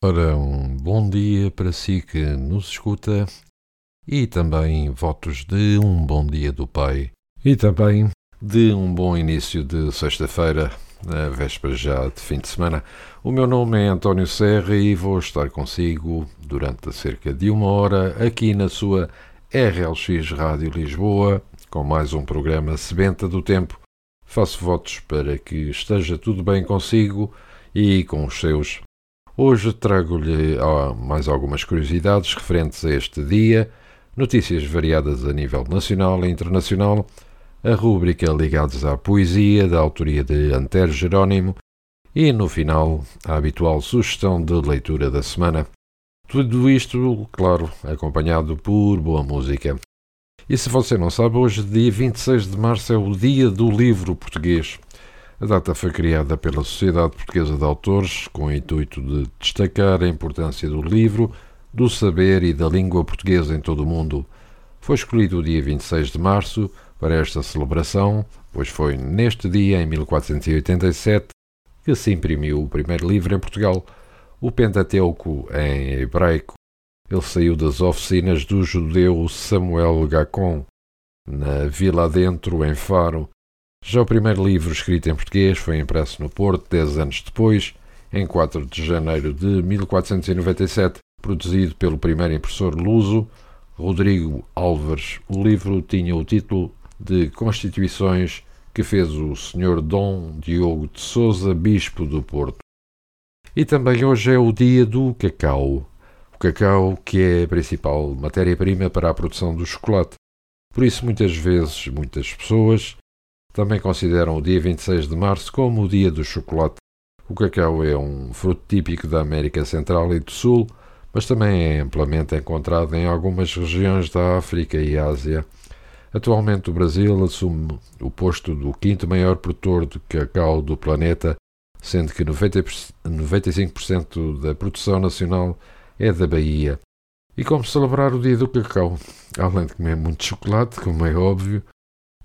Ora, um bom dia para si que nos escuta e também votos de um bom dia do Pai e também de um bom início de sexta-feira, na véspera já de fim de semana. O meu nome é António Serra e vou estar consigo durante cerca de uma hora aqui na sua RLX Rádio Lisboa com mais um programa Sebenta do Tempo. Faço votos para que esteja tudo bem consigo e com os seus Hoje trago-lhe mais algumas curiosidades referentes a este dia, notícias variadas a nível nacional e internacional, a rúbrica ligados à poesia, da autoria de Antero Jerónimo, e no final a habitual sugestão de leitura da semana. Tudo isto, claro, acompanhado por boa música. E se você não sabe, hoje, dia 26 de março, é o Dia do Livro Português. A data foi criada pela Sociedade Portuguesa de Autores com o intuito de destacar a importância do livro, do saber e da língua portuguesa em todo o mundo. Foi escolhido o dia 26 de março para esta celebração, pois foi neste dia, em 1487, que se imprimiu o primeiro livro em Portugal, o Pentateuco em hebraico. Ele saiu das oficinas do judeu Samuel Gacon, na Vila Adentro, em Faro, já o primeiro livro escrito em português foi impresso no Porto dez anos depois, em 4 de janeiro de 1497, produzido pelo primeiro impressor luso, Rodrigo Álvares. O livro tinha o título de Constituições que fez o Sr. Dom Diogo de Souza, Bispo do Porto. E também hoje é o dia do cacau. O cacau que é a principal matéria-prima para a produção do chocolate. Por isso, muitas vezes, muitas pessoas também consideram o dia 26 de março como o dia do chocolate. O cacau é um fruto típico da América Central e do Sul, mas também é amplamente encontrado em algumas regiões da África e Ásia. Atualmente, o Brasil assume o posto do quinto maior produtor de cacau do planeta, sendo que 90, 95% da produção nacional é da Bahia. E como celebrar o dia do cacau? Além de comer muito chocolate, como é óbvio,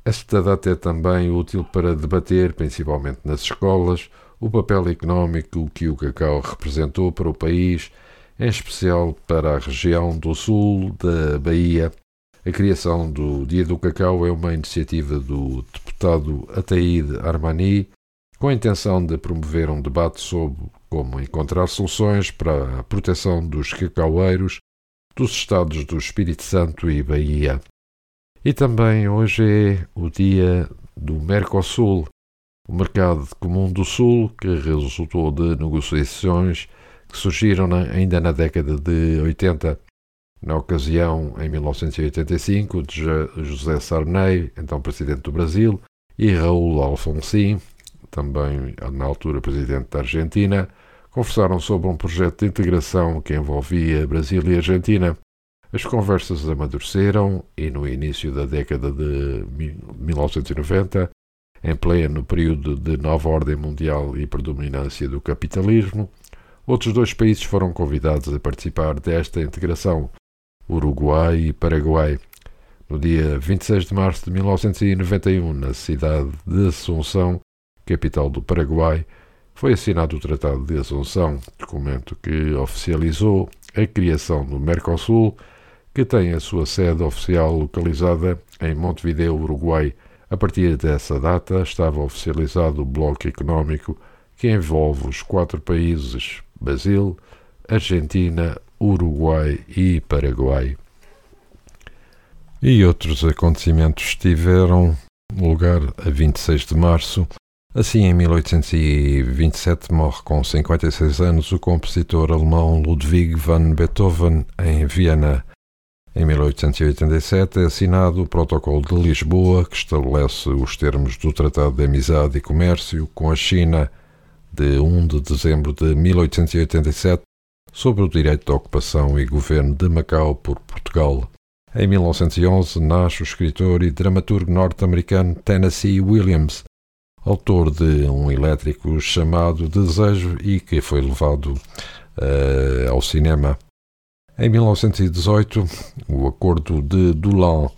esta data é também útil para debater, principalmente nas escolas, o papel económico que o cacau representou para o país, em especial para a região do sul da Bahia. A criação do Dia do Cacau é uma iniciativa do deputado Ataíde Armani, com a intenção de promover um debate sobre como encontrar soluções para a proteção dos cacaueiros dos estados do Espírito Santo e Bahia. E também hoje é o dia do Mercosul, o mercado comum do Sul, que resultou de negociações que surgiram na, ainda na década de 80. Na ocasião, em 1985, de José Sarney, então presidente do Brasil, e Raul Alfonsin, também na altura presidente da Argentina, conversaram sobre um projeto de integração que envolvia Brasil e Argentina. As conversas amadureceram e no início da década de 1990, em pleno período de nova ordem mundial e predominância do capitalismo, outros dois países foram convidados a participar desta integração, Uruguai e Paraguai. No dia 26 de março de 1991, na cidade de Assunção, capital do Paraguai, foi assinado o Tratado de Assunção, documento que oficializou a criação do Mercosul que tem a sua sede oficial localizada em Montevideo, Uruguai. A partir dessa data estava oficializado o Bloco Económico que envolve os quatro países Brasil, Argentina, Uruguai e Paraguai. E outros acontecimentos tiveram lugar a 26 de março. Assim, em 1827 morre com 56 anos o compositor alemão Ludwig van Beethoven em Viena. Em 1887 é assinado o Protocolo de Lisboa, que estabelece os termos do Tratado de Amizade e Comércio com a China de 1 de dezembro de 1887 sobre o direito de ocupação e governo de Macau por Portugal. Em 1911 nasce o escritor e dramaturgo norte-americano Tennessee Williams, autor de um elétrico chamado Desejo e que foi levado uh, ao cinema. Em 1918, o Acordo de Doulan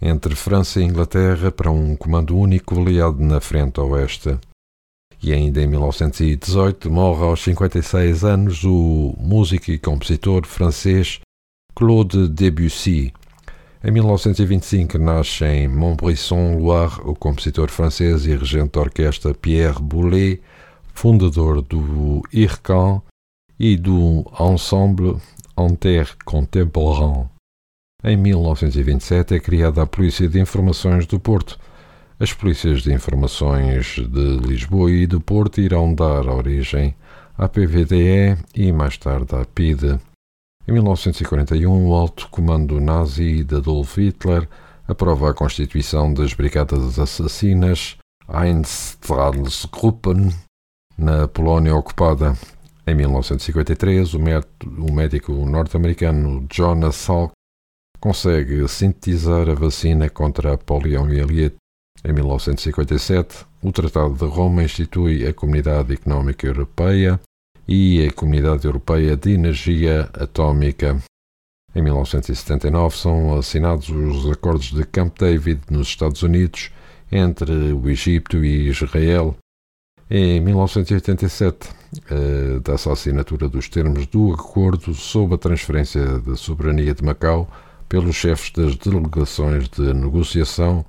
entre França e Inglaterra para um comando único aliado na frente oeste. E ainda em 1918 morre aos 56 anos o músico e compositor francês Claude Debussy. Em 1925 nasce em Montbrison-Loire o compositor francês e regente da orquestra Pierre Boulez, fundador do IRCAN e do Ensemble Intercontemporain. Em 1927 é criada a Polícia de Informações do Porto. As polícias de informações de Lisboa e do Porto irão dar origem à PVDE e mais tarde à PIDE. Em 1941, o alto comando nazi de Adolf Hitler aprova a constituição das Brigadas Assassinas Einsatzgruppen na Polónia ocupada. Em 1953, o médico norte-americano Jonas Salk consegue sintetizar a vacina contra a poliomielite. Em 1957, o Tratado de Roma institui a Comunidade Económica Europeia e a Comunidade Europeia de Energia Atómica. Em 1979 são assinados os Acordos de Camp David nos Estados Unidos entre o Egito e Israel. Em 1987, eh, dá-se a assinatura dos termos do acordo sobre a transferência da soberania de Macau pelos chefes das delegações de negociação,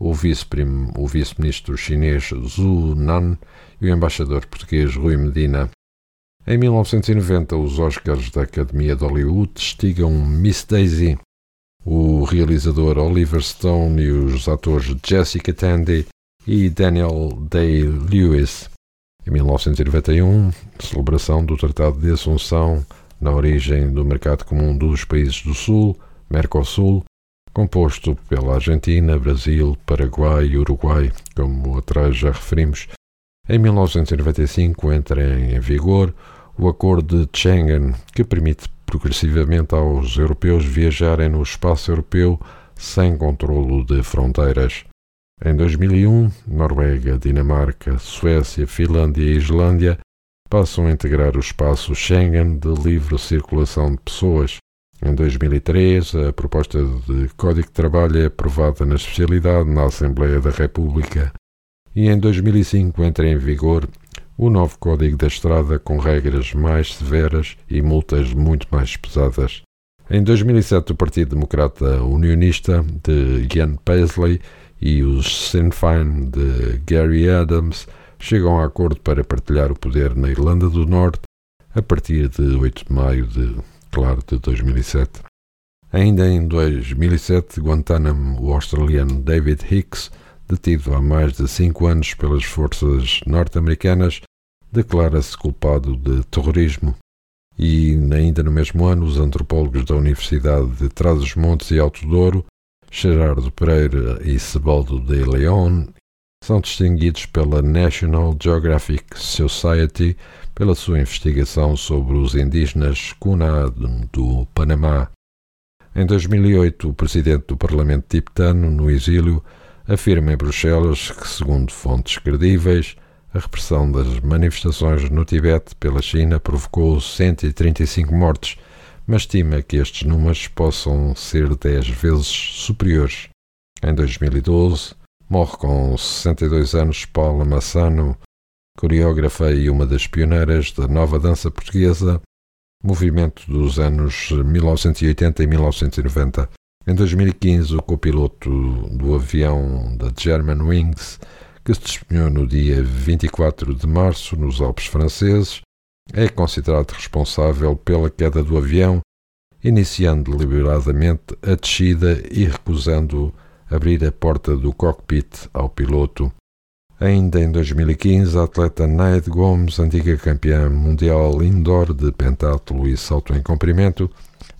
o vice-ministro vice chinês Zhu Nan e o embaixador português Rui Medina. Em 1990, os Oscars da Academia de Hollywood testigam Miss Daisy. O realizador Oliver Stone e os atores Jessica Tandy e Daniel Day-Lewis. Em 1991, celebração do Tratado de Assunção na origem do Mercado Comum dos Países do Sul, Mercosul, composto pela Argentina, Brasil, Paraguai e Uruguai, como atrás já referimos. Em 1995 entra em vigor o Acordo de Schengen, que permite progressivamente aos europeus viajarem no espaço europeu sem controlo de fronteiras. Em 2001, Noruega, Dinamarca, Suécia, Finlândia e Islândia passam a integrar o espaço Schengen de livre circulação de pessoas. Em 2003, a proposta de Código de Trabalho é aprovada na especialidade na Assembleia da República. E em 2005 entra em vigor o novo Código da Estrada com regras mais severas e multas muito mais pesadas. Em 2007, o Partido Democrata Unionista de Ian Paisley e os Sinn Féin de Gary Adams chegam a acordo para partilhar o poder na Irlanda do Norte a partir de 8 de maio de, claro, de 2007. Ainda em 2007, Guantánamo, o australiano David Hicks, detido há mais de cinco anos pelas forças norte-americanas, declara-se culpado de terrorismo. E ainda no mesmo ano, os antropólogos da Universidade de Trás-os-Montes e Alto Douro Gerardo Pereira e Sebaldo de Leon são distinguidos pela National Geographic Society pela sua investigação sobre os indígenas Cuna do Panamá. Em 2008, o presidente do Parlamento tibetano, no exílio, afirma em Bruxelas que, segundo fontes credíveis, a repressão das manifestações no Tibete pela China provocou 135 mortes mas estima que estes números possam ser 10 vezes superiores. Em 2012, morre com 62 anos Paula Massano, coreógrafa e uma das pioneiras da nova dança portuguesa, movimento dos anos 1980 e 1990. Em 2015, o copiloto do avião da Germanwings, que se despenhou no dia 24 de março nos Alpes franceses, é considerado responsável pela queda do avião, iniciando deliberadamente a descida e recusando abrir a porta do cockpit ao piloto. Ainda em 2015, a atleta Naed Gomes, antiga campeã mundial indoor de pentatlo e salto em comprimento,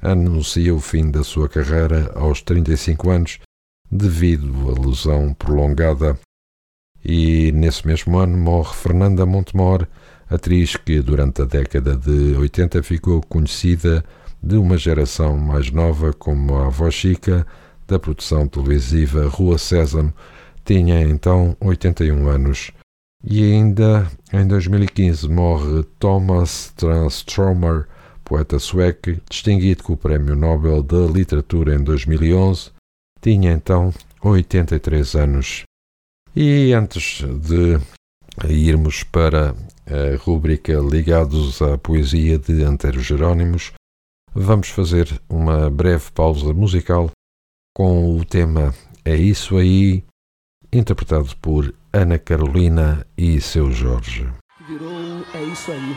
anuncia o fim da sua carreira aos 35 anos devido à lesão prolongada. E nesse mesmo ano morre Fernanda Montemor, atriz que durante a década de 80 ficou conhecida de uma geração mais nova como a avó Chica da produção televisiva Rua Sésamo, tinha então 81 anos. E ainda em 2015 morre Thomas Transtromer, poeta sueco, distinguido com o Prémio Nobel da Literatura em 2011. Tinha então 83 anos. E antes de irmos para a rúbrica Ligados à Poesia de Antero Jerónimos, vamos fazer uma breve pausa musical com o tema É Isso Aí, interpretado por Ana Carolina e seu Jorge. Virou É Isso Aí.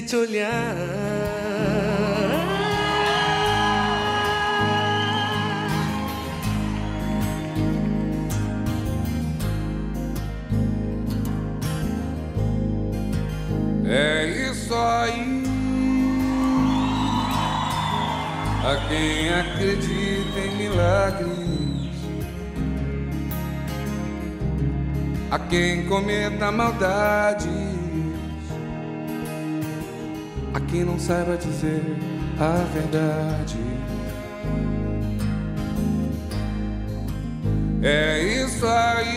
De te olhar. É isso aí. A quem acredita em milagres, a quem cometa maldades, a quem não saiba dizer a verdade. É isso aí.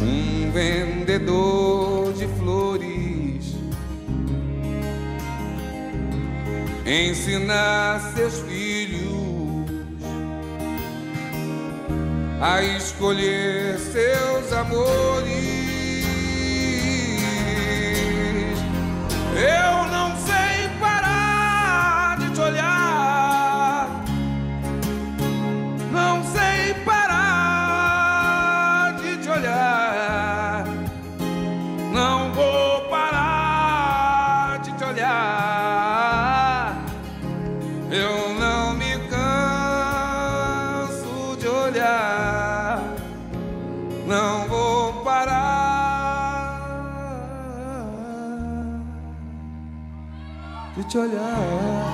Um vendedor de flores ensinar seus filhos a escolher seus amores. Eu te olhar.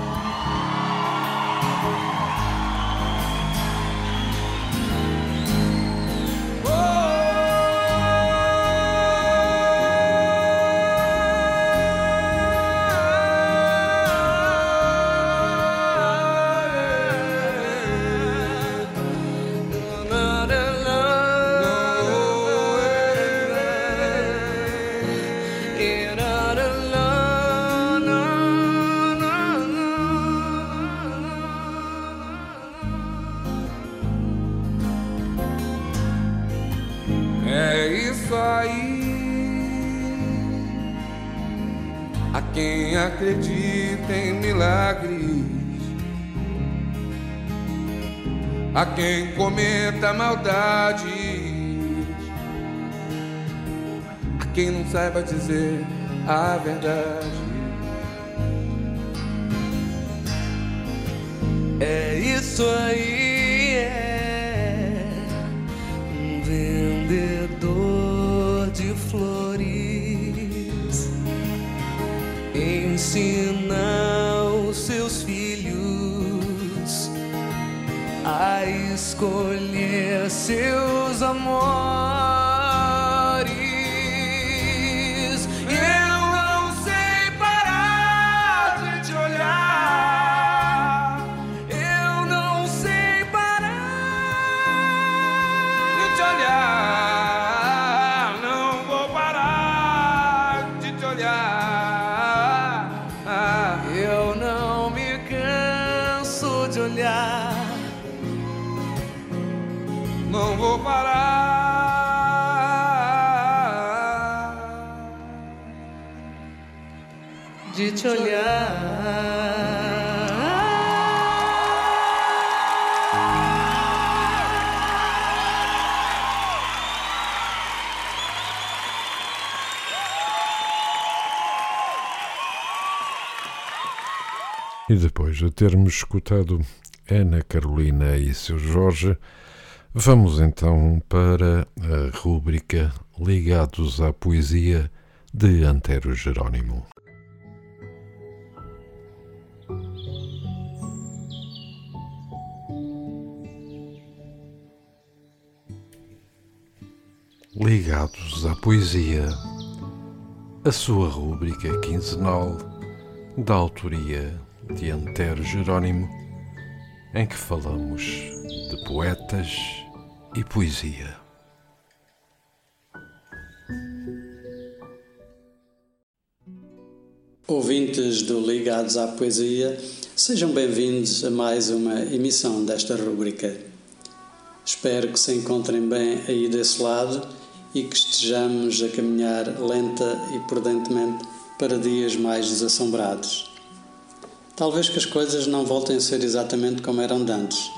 Acredita em milagres, a quem cometa maldades, quem não saiba dizer a verdade. É isso aí, ensina os seus filhos a escolher seus amores. De te olhar. E depois de termos escutado Ana Carolina e seu Jorge, vamos então para a rúbrica Ligados à Poesia de Antero Jerónimo. Ligados à Poesia, a sua rúbrica quinzenal da autoria de Antero Jerónimo, em que falamos de poetas e poesia. Ouvintes do Ligados à Poesia, sejam bem-vindos a mais uma emissão desta rúbrica. Espero que se encontrem bem aí desse lado e que estejamos a caminhar lenta e prudentemente para dias mais desassombrados. Talvez que as coisas não voltem a ser exatamente como eram de antes,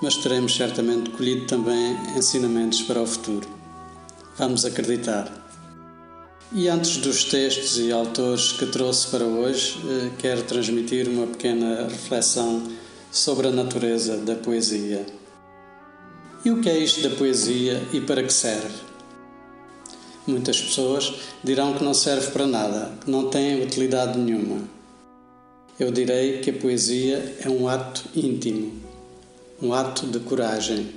mas teremos certamente colhido também ensinamentos para o futuro. Vamos acreditar. E antes dos textos e autores que trouxe para hoje, eh, quero transmitir uma pequena reflexão sobre a natureza da poesia. E o que é isto da poesia e para que serve? Muitas pessoas dirão que não serve para nada, que não tem utilidade nenhuma. Eu direi que a poesia é um ato íntimo, um ato de coragem,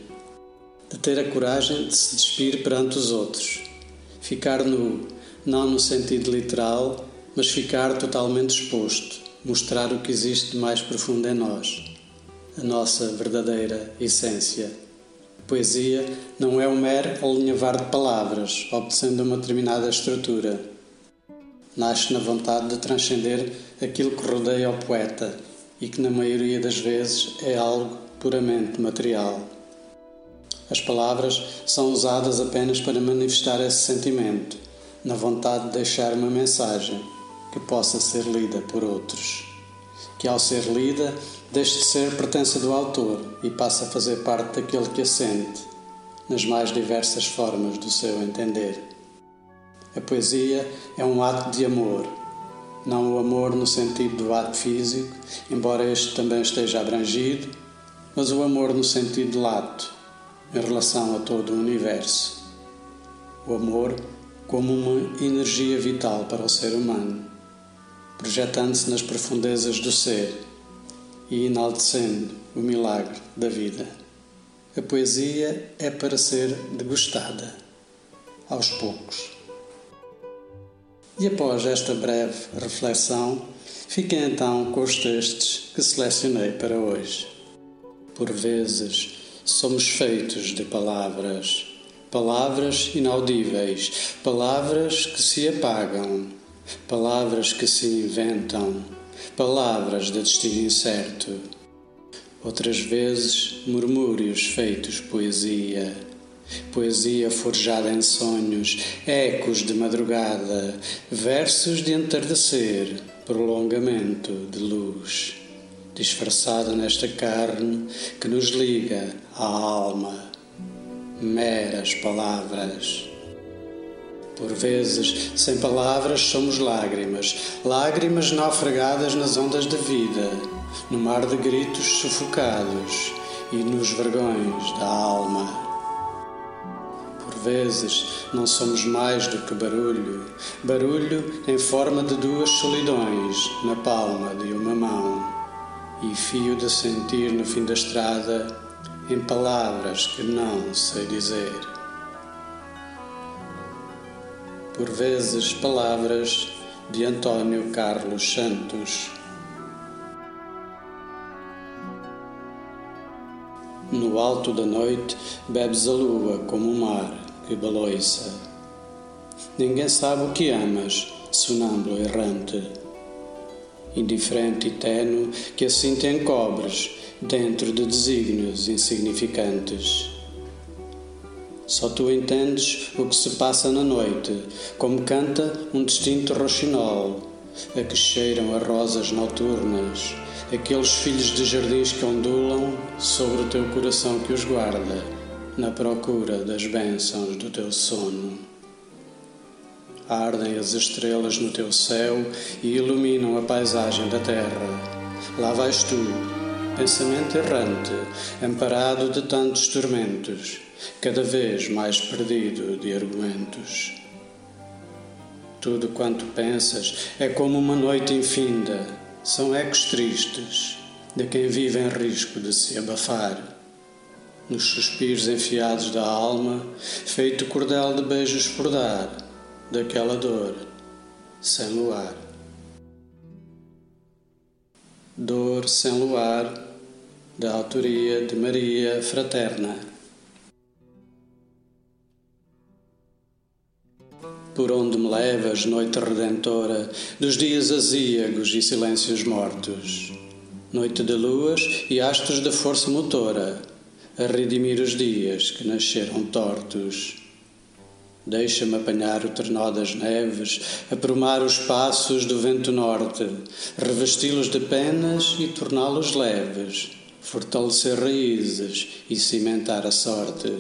de ter a coragem de se despir perante os outros, ficar nu, não no sentido literal, mas ficar totalmente exposto, mostrar o que existe de mais profundo em nós, a nossa verdadeira essência. Poesia não é um mero alinhavar de palavras, obedecendo a uma determinada estrutura. Nasce na vontade de transcender aquilo que rodeia o poeta e que, na maioria das vezes, é algo puramente material. As palavras são usadas apenas para manifestar esse sentimento, na vontade de deixar uma mensagem que possa ser lida por outros. Que ao ser lida, deixe de ser pertença do autor e passe a fazer parte daquele que a sente, nas mais diversas formas do seu entender. A poesia é um ato de amor, não o amor no sentido do ato físico, embora este também esteja abrangido, mas o amor no sentido lato, em relação a todo o universo. O amor como uma energia vital para o ser humano, projetando-se nas profundezas do ser e enaltecendo o milagre da vida. A poesia é para ser degustada, aos poucos. E após esta breve reflexão, fiquem então com os textos que selecionei para hoje. Por vezes somos feitos de palavras, palavras inaudíveis, palavras que se apagam, palavras que se inventam, palavras de destino incerto. Outras vezes, murmúrios feitos poesia, poesia forjada em sonhos, ecos de madrugada, versos de entardecer, prolongamento de luz, disfarçada nesta carne que nos liga à alma. Meras palavras. Por vezes, sem palavras, somos lágrimas, lágrimas naufragadas nas ondas da vida, no mar de gritos sufocados e nos vergões da alma. Por vezes, não somos mais do que barulho, barulho em forma de duas solidões na palma de uma mão, e fio de sentir no fim da estrada em palavras que não sei dizer. Por vezes palavras de António Carlos Santos. No alto da noite bebes a lua como o mar que baloiça. Ninguém sabe o que amas, sonâmbulo errante. Indiferente e tenue que assim te encobres dentro de desígnios insignificantes. Só tu entendes o que se passa na noite, como canta um distinto roxinol, a que cheiram as rosas noturnas, aqueles filhos de jardins que ondulam sobre o teu coração que os guarda, na procura das bênçãos do teu sono. Ardem as estrelas no teu céu e iluminam a paisagem da terra. Lá vais tu, pensamento errante, amparado de tantos tormentos cada vez mais perdido de argumentos. Tudo quanto pensas é como uma noite infinda, são ecos tristes de quem vive em risco de se abafar. Nos suspiros enfiados da alma, feito cordel de beijos por dar, daquela dor sem luar. Dor sem luar, da autoria de Maria Fraterna. Por onde me levas, noite redentora, dos dias azíagos e silêncios mortos. Noite de luas e astros da força motora, a redimir os dias que nasceram tortos. Deixa-me apanhar o trenó das neves, aprumar os passos do vento norte, revesti-los de penas e torná-los leves, fortalecer raízes e cimentar a sorte.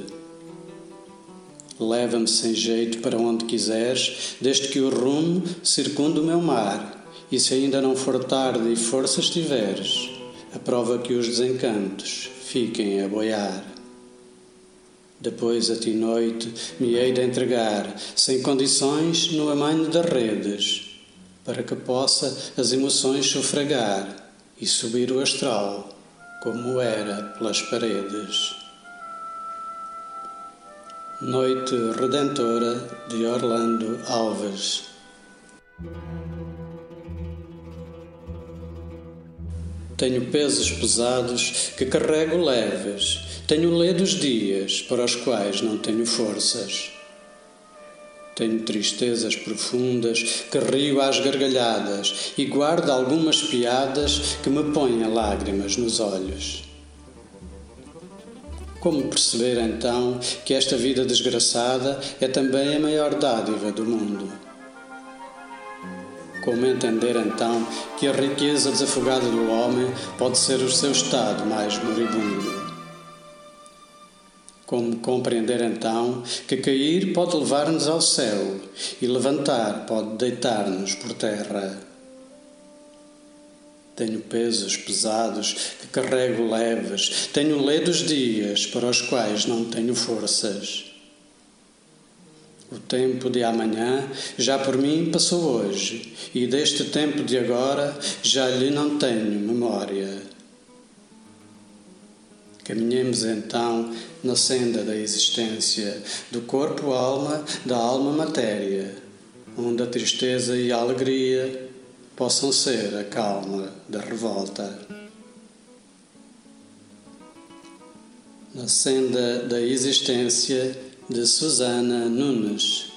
Leva-me sem jeito para onde quiseres, desde que o rumo circunde o meu mar. E se ainda não for tarde e forças tiveres, a prova que os desencantos fiquem a boiar. Depois a ti noite me hei de entregar, sem condições, no amanho das redes, para que possa as emoções sufragar e subir o astral, como era pelas paredes. Noite Redentora de Orlando Alves. Tenho pesos pesados que carrego leves, tenho ledos dias para os quais não tenho forças. Tenho tristezas profundas que rio às gargalhadas e guardo algumas piadas que me põem lágrimas nos olhos. Como perceber então que esta vida desgraçada é também a maior dádiva do mundo? Como entender então que a riqueza desafogada do homem pode ser o seu estado mais moribundo? Como compreender então que cair pode levar-nos ao céu e levantar pode deitar-nos por terra? Tenho pesos pesados que carrego leves, tenho ledos dias para os quais não tenho forças. O tempo de amanhã já por mim passou hoje, e deste tempo de agora já lhe não tenho memória. Caminhemos então na senda da existência, do corpo-alma, da alma-matéria, onde a tristeza e a alegria possam ser a calma da revolta. Na senda da existência de Susana Nunes.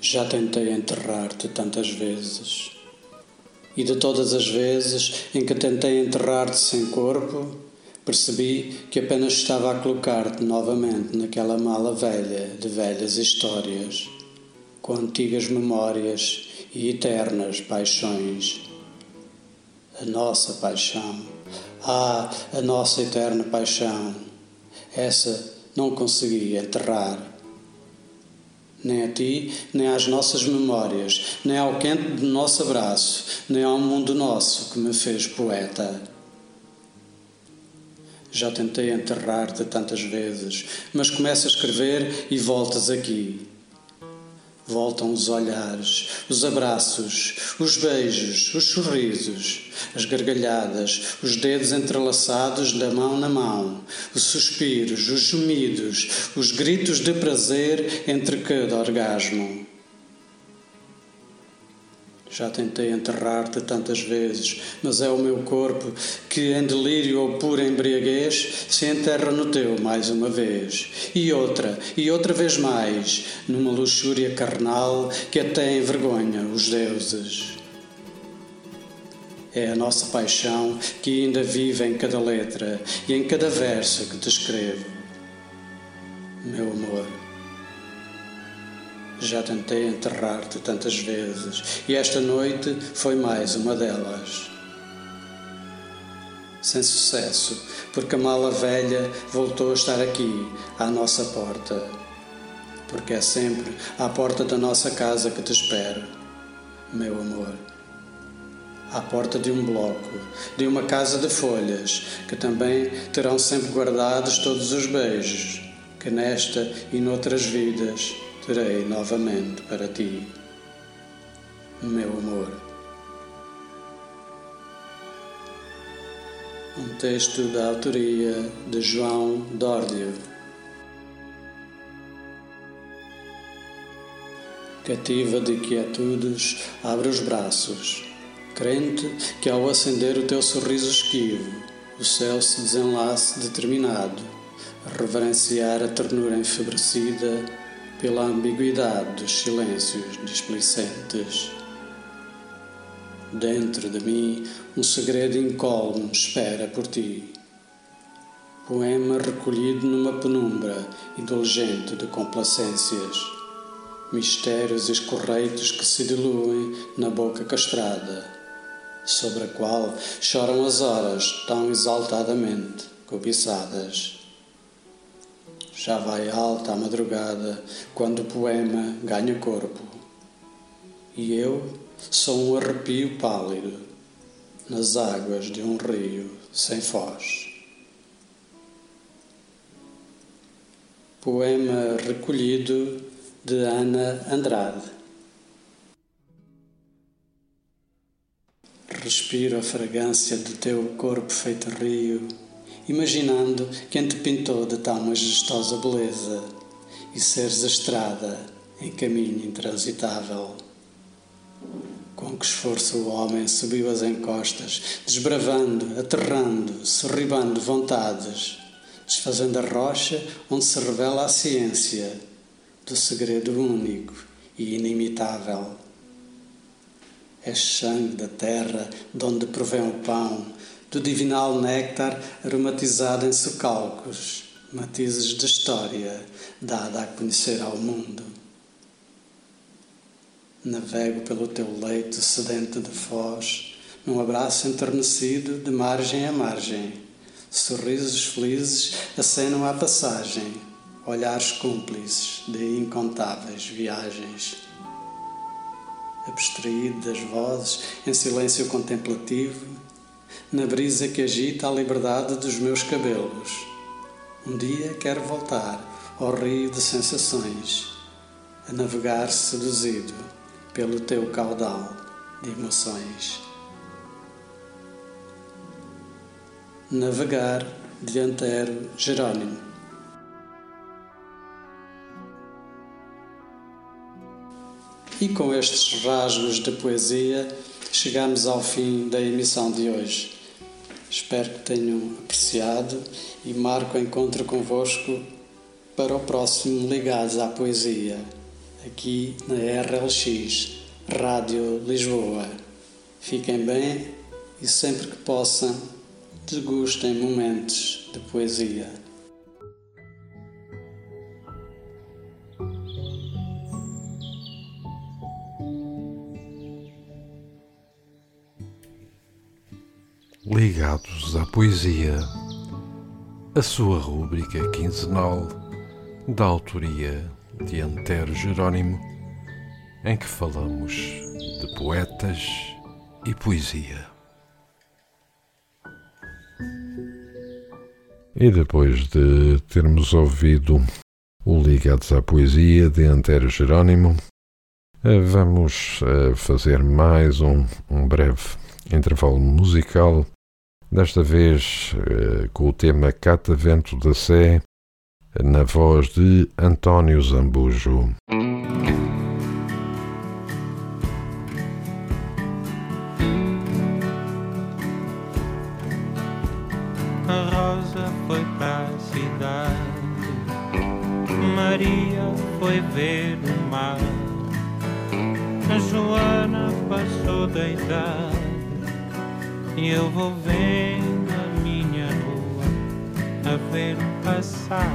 Já tentei enterrar-te tantas vezes, e de todas as vezes em que tentei enterrar-te sem corpo, percebi que apenas estava a colocar-te novamente naquela mala velha de velhas histórias, com antigas memórias e eternas paixões. A nossa paixão, ah, a nossa eterna paixão, essa não consegui enterrar. nem a ti, nem às nossas memórias, nem ao quente do nosso abraço, nem ao mundo nosso que me fez poeta. Já tentei enterrar-te tantas vezes, mas começo a escrever e voltas aqui. Voltam os olhares, os abraços, os beijos, os sorrisos, as gargalhadas, os dedos entrelaçados da mão na mão, os suspiros, os gemidos, os gritos de prazer entre cada orgasmo. Já tentei enterrar-te tantas vezes, mas é o meu corpo que, em delírio ou pura embriaguez, se enterra no teu mais uma vez. E outra, e outra vez mais, numa luxúria carnal que até envergonha os deuses. É a nossa paixão que ainda vive em cada letra e em cada verso que te escrevo. Meu amor. Já tentei enterrar-te tantas vezes e esta noite foi mais uma delas. Sem sucesso, porque a mala velha voltou a estar aqui, à nossa porta. Porque é sempre à porta da nossa casa que te espero, meu amor. À porta de um bloco, de uma casa de folhas, que também terão sempre guardados todos os beijos, que nesta e noutras vidas terei novamente para ti, meu amor. Um texto da autoria de João Dórdio. Cativa de quietudes, abre os braços, crente que ao acender o teu sorriso esquivo, o céu se desenlace determinado, a reverenciar a ternura enfebrecida pela ambiguidade dos silêncios displicentes. Dentro de mim, um segredo incólume espera por ti. Poema recolhido numa penumbra indulgente de complacências. Mistérios escorreitos que se diluem na boca castrada, sobre a qual choram as horas tão exaltadamente cobiçadas. Já vai alta a madrugada quando o poema ganha corpo. E eu sou um arrepio pálido nas águas de um rio sem foz. Poema recolhido de Ana Andrade. Respiro a fragrância do teu corpo feito rio imaginando quem te pintou de tão majestosa beleza e seres a estrada em caminho intransitável. Com que esforço o homem subiu as encostas, desbravando, aterrando, sorribando vontades, desfazendo a rocha onde se revela a ciência do segredo único e inimitável. És sangue da terra, de onde provém o pão, do divinal néctar aromatizado em socalcos, matizes de história dada a conhecer ao mundo. Navego pelo teu leito sedento de foz, num abraço enternecido de margem a margem. Sorrisos felizes acenam à passagem, olhares cúmplices de incontáveis viagens. Abstraído das vozes, em silêncio contemplativo, na brisa que agita a liberdade dos meus cabelos. Um dia quero voltar ao rio de sensações, a navegar seduzido pelo teu caudal de emoções. Navegar de Antero Jerônimo. E com estes rasgos de poesia, chegamos ao fim da emissão de hoje. Espero que tenham apreciado e marco o encontro convosco para o próximo Ligados à Poesia, aqui na RLX, Rádio Lisboa. Fiquem bem e sempre que possam, degustem momentos de poesia. Ligados à poesia, a sua rúbrica quinzenal da autoria de Antero Jerónimo, em que falamos de poetas e poesia. E depois de termos ouvido o Ligados à Poesia de Antero Jerónimo, eh, vamos eh, fazer mais um, um breve intervalo musical, desta vez eh, com o tema Catavento da Sé, na voz de António Zambujo. A Rosa foi para a cidade, Maria foi ver o mar, a Joana passou da idade, e eu vou vendo a minha rua a ver passar.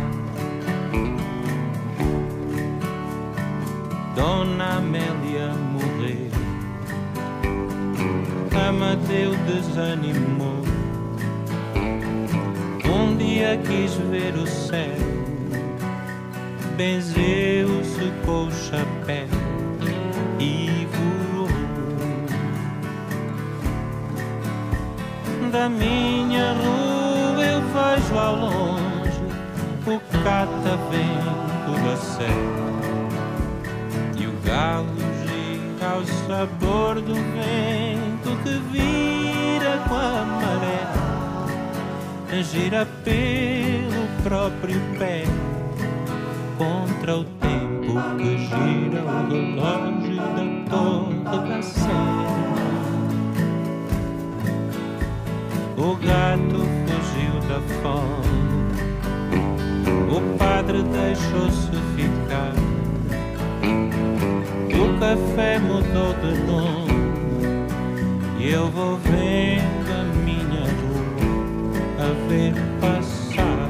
Dona Amélia morreu, Amadeu desanimou. Um dia quis ver o céu, benzeu-se com o chapéu e voou. Da minha rua eu vejo ao longe o catavento da serra e o galo gira ao sabor do vento que vira com a maré gira pelo próprio pé contra o tempo que gira o relógio da torre da sé. O gato fugiu da fome, o padre deixou-se ficar, o café mudou de nome e eu vou vendo a minha rua a ver passar.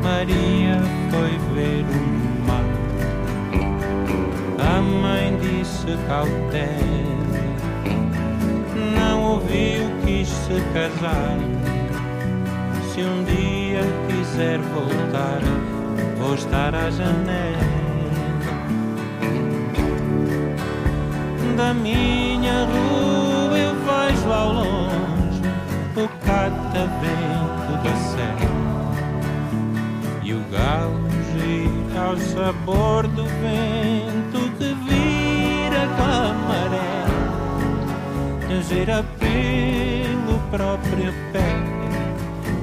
Maria foi ver o mar. A mãe disse cautela. Não ouviu, quis se casar. Se um dia quiser voltar, vou estar à janela. Da minha rua eu vejo ao longe o catavento da serra e o galo gira ao sabor do vento gira pelo próprio pé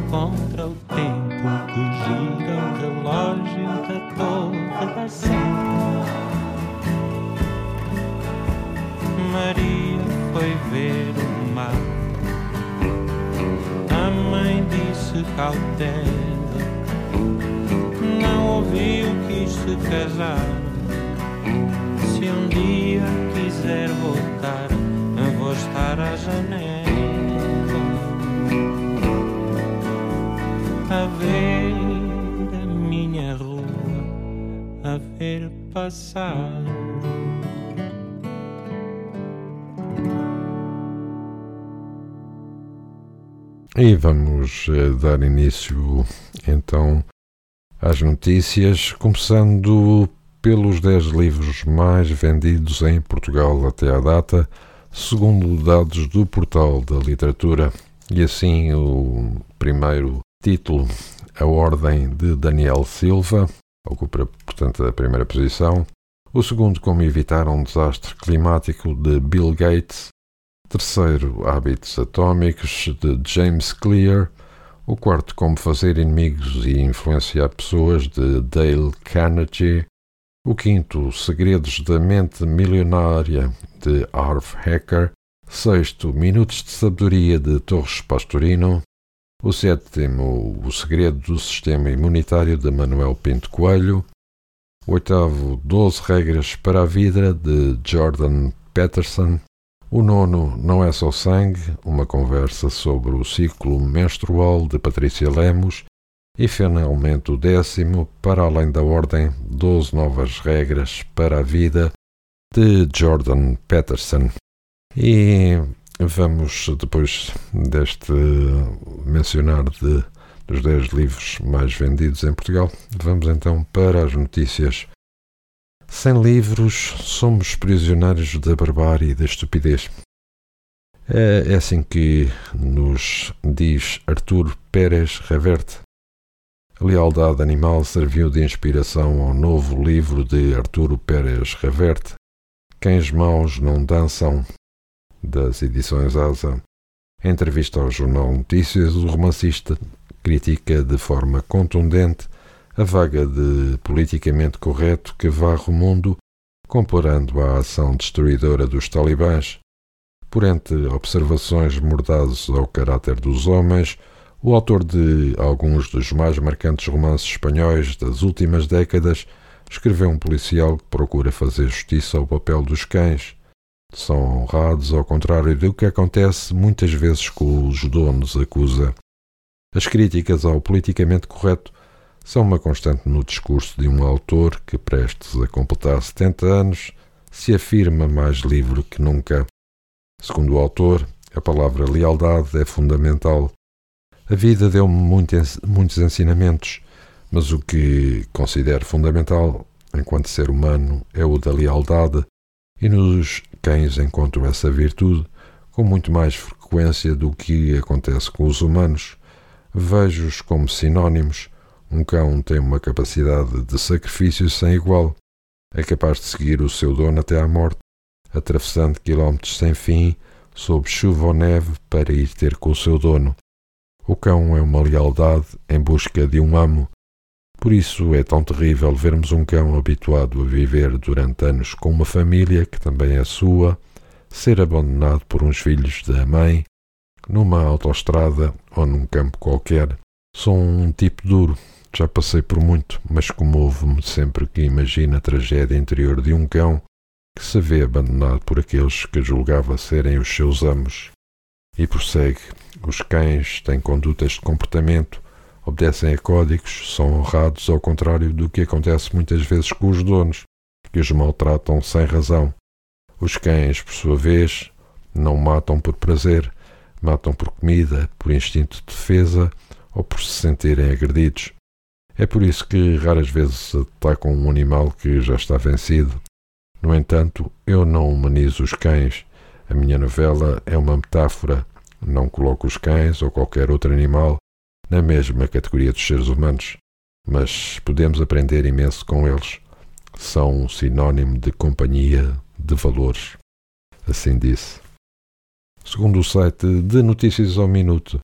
contra o tempo que gira o relógio da torre da. Maria foi ver o mar. A mãe disse cautela, não ouviu, quis se casar. Se um dia quiser voltar, estar à janela a ver a minha rua, a ver passar. E vamos eh, dar início então às notícias, começando pelos 10 livros mais vendidos em Portugal até à data, segundo dados do Portal da Literatura. E assim, o primeiro título, A Ordem de Daniel Silva, ocupa, portanto, a primeira posição. O segundo, Como Evitar um Desastre Climático, de Bill Gates. Terceiro, Hábitos Atômicos, de James Clear. O quarto, Como Fazer Inimigos e Influenciar Pessoas, de Dale Carnegie. O quinto, Segredos da Mente Milionária, de Harv Hacker. Sexto, Minutos de Sabedoria, de Torres Pastorino. O sétimo, O Segredo do Sistema Imunitário, de Manuel Pinto Coelho. O oitavo, Doze Regras para a Vida, de Jordan Peterson. O nono, Não é só sangue, uma conversa sobre o ciclo menstrual, de Patrícia Lemos. E finalmente o décimo, Para além da ordem, 12 novas regras para a vida, de Jordan Peterson. E vamos, depois deste mencionar de dos 10 livros mais vendidos em Portugal. Vamos então para as notícias. Sem livros, somos prisioneiros da barbárie e da estupidez. É, é assim que nos diz Artur Pérez Reverte. A lealdade animal serviu de inspiração ao novo livro de Arturo Pérez Reverte, Cães Maus Não Dançam, das edições Asa. Em entrevista ao jornal Notícias, o romancista critica de forma contundente a vaga de politicamente correto que varre o mundo, comparando a ação destruidora dos talibãs. Por entre observações mordazes ao caráter dos homens, o autor de alguns dos mais marcantes romances espanhóis das últimas décadas escreveu um policial que procura fazer justiça ao papel dos cães. São honrados, ao contrário do que acontece muitas vezes com os donos, acusa. As críticas ao politicamente correto são uma constante no discurso de um autor que, prestes a completar 70 anos, se afirma mais livre que nunca. Segundo o autor, a palavra lealdade é fundamental. A vida deu-me muitos ensinamentos, mas o que considero fundamental, enquanto ser humano, é o da lealdade, e nos cães encontro essa virtude com muito mais frequência do que acontece com os humanos. Vejo-os como sinónimos um cão tem uma capacidade de sacrifício sem igual. É capaz de seguir o seu dono até à morte, atravessando quilómetros sem fim, sob chuva ou neve, para ir ter com o seu dono. O cão é uma lealdade em busca de um amo. Por isso é tão terrível vermos um cão habituado a viver durante anos com uma família que também é sua, ser abandonado por uns filhos da mãe, numa autoestrada ou num campo qualquer. Sou um tipo duro, já passei por muito, mas comovo-me sempre que imagino a tragédia interior de um cão que se vê abandonado por aqueles que julgava serem os seus amos. E prossegue: os cães têm condutas de comportamento, obedecem a códigos, são honrados, ao contrário do que acontece muitas vezes com os donos, que os maltratam sem razão. Os cães, por sua vez, não matam por prazer, matam por comida, por instinto de defesa ou por se sentirem agredidos. É por isso que raras vezes atacam um animal que já está vencido. No entanto, eu não humanizo os cães. A minha novela é uma metáfora. Não coloco os cães ou qualquer outro animal na mesma categoria dos seres humanos, mas podemos aprender imenso com eles. São um sinónimo de companhia, de valores. Assim disse. Segundo o site de Notícias ao Minuto,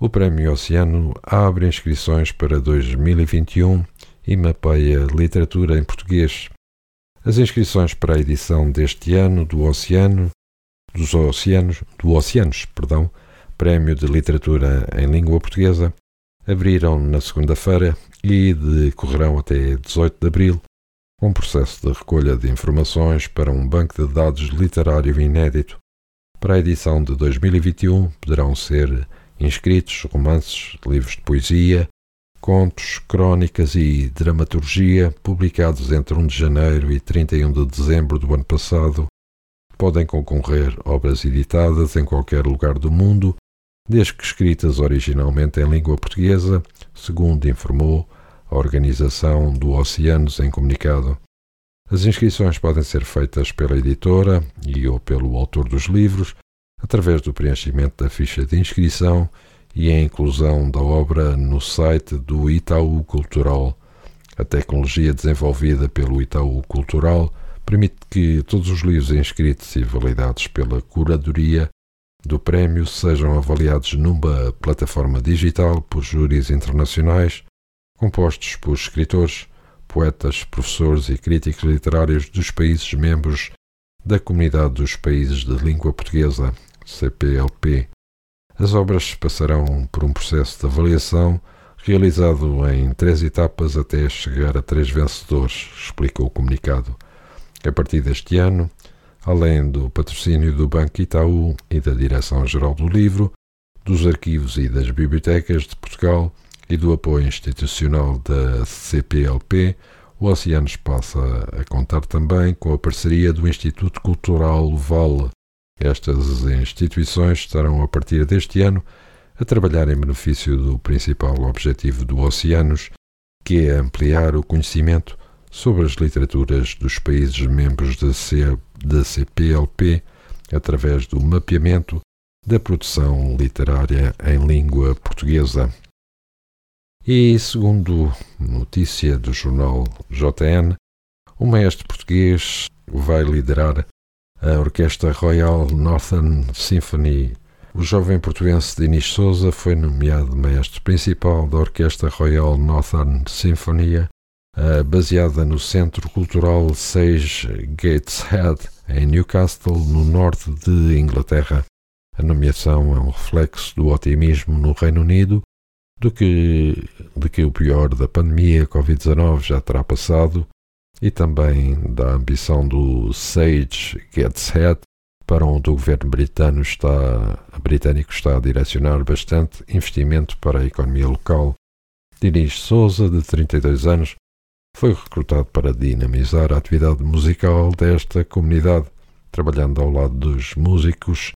o Prémio Oceano abre inscrições para 2021 e mapeia literatura em português. As inscrições para a edição deste ano do Oceano, dos Oceanos, do Oceanos, perdão, Prémio de Literatura em Língua Portuguesa, abriram na segunda-feira e decorrerão até 18 de abril, um processo de recolha de informações para um banco de dados literário inédito. Para a edição de 2021 poderão ser inscritos romances, livros de poesia, contos, crónicas e dramaturgia publicados entre 1 de janeiro e 31 de dezembro do ano passado. Podem concorrer obras editadas em qualquer lugar do mundo, desde que escritas originalmente em língua portuguesa, segundo informou a Organização do Oceanos em comunicado. As inscrições podem ser feitas pela editora e ou pelo autor dos livros, através do preenchimento da ficha de inscrição e a inclusão da obra no site do Itaú Cultural. A tecnologia desenvolvida pelo Itaú Cultural permite que todos os livros inscritos e validados pela curadoria do prémio sejam avaliados numa plataforma digital por júris internacionais compostos por escritores, poetas, professores e críticos literários dos países membros da Comunidade dos Países de Língua Portuguesa, CPLP. As obras passarão por um processo de avaliação realizado em três etapas até chegar a três vencedores, explicou o comunicado. A partir deste ano, além do patrocínio do Banco Itaú e da Direção-Geral do Livro, dos arquivos e das bibliotecas de Portugal e do apoio institucional da CPLP, o Oceanos passa a contar também com a parceria do Instituto Cultural Vale, estas instituições estarão a partir deste ano a trabalhar em benefício do principal objetivo do Oceanos, que é ampliar o conhecimento sobre as literaturas dos países membros da, CPLP através do mapeamento da produção literária em língua portuguesa. E, segundo notícia do jornal JN, o maestro português vai liderar a Orquestra Royal Northern Symphony. O jovem portuense Dinis Souza foi nomeado maestro principal da Orquestra Royal Northern Symphony, baseada no Centro Cultural Sage Gateshead, em Newcastle, no norte de Inglaterra. A nomeação é um reflexo do otimismo no Reino Unido do que, de que o pior da pandemia Covid-19 já terá passado e também da ambição do Sage Gateshead para onde o governo britânico está, britânico está a direcionar bastante investimento para a economia local. Dinis Souza, de 32 anos, foi recrutado para dinamizar a atividade musical desta comunidade, trabalhando ao lado dos músicos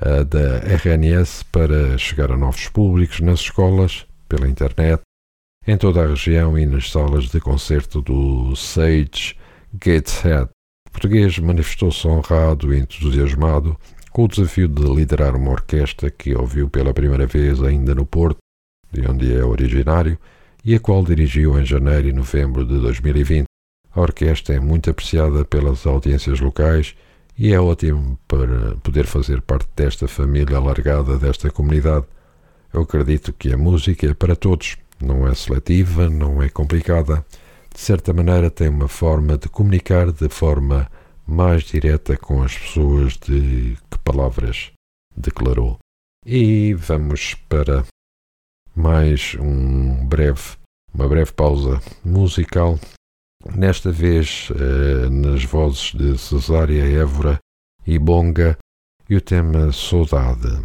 uh, da RNS para chegar a novos públicos nas escolas, pela internet, em toda a região e nas salas de concerto do Sage Gateshead. O português manifestou-se honrado e entusiasmado com o desafio de liderar uma orquestra que ouviu pela primeira vez ainda no Porto, de onde é originário, e a qual dirigiu em janeiro e novembro de 2020. A orquestra é muito apreciada pelas audiências locais e é ótimo para poder fazer parte desta família alargada desta comunidade. Eu acredito que a música é para todos, não é seletiva, não é complicada. De certa maneira, tem uma forma de comunicar de forma mais direta com as pessoas de que palavras declarou. E vamos para mais um breve, uma breve pausa musical, nesta vez eh, nas vozes de Cesária Évora e Bonga e o tema Saudade.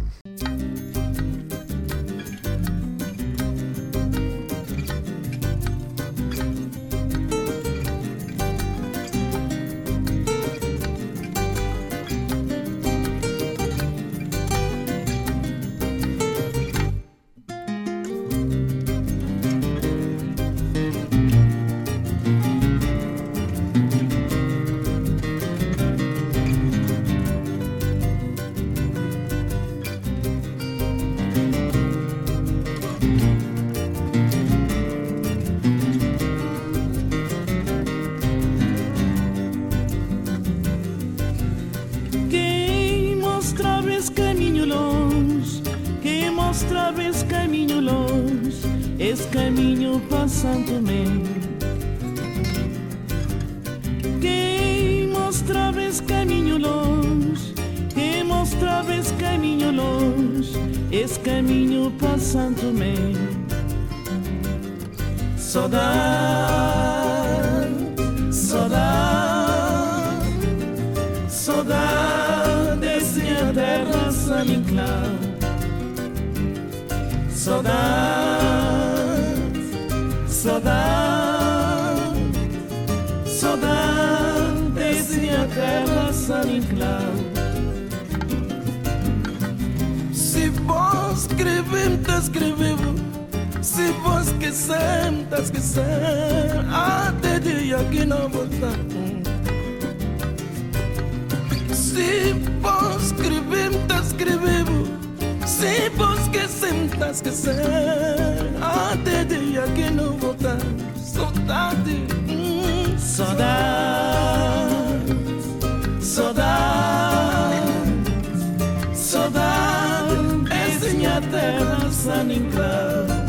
caminho longe, esse caminho para Santo Tomé. Saudade, saudade, saudade desse minha terra saliclar. Saudade, saudade, saudade desse minha terra saliclar. escrevem, te escrevem. Se vos que sentas te esquecem. Até dia que não voltar. Se vos escrevem, te escrevem. Se vos que sentas te esquecem. Até dia que não voltar. Saudade, hum, saudade, saudade. listening club.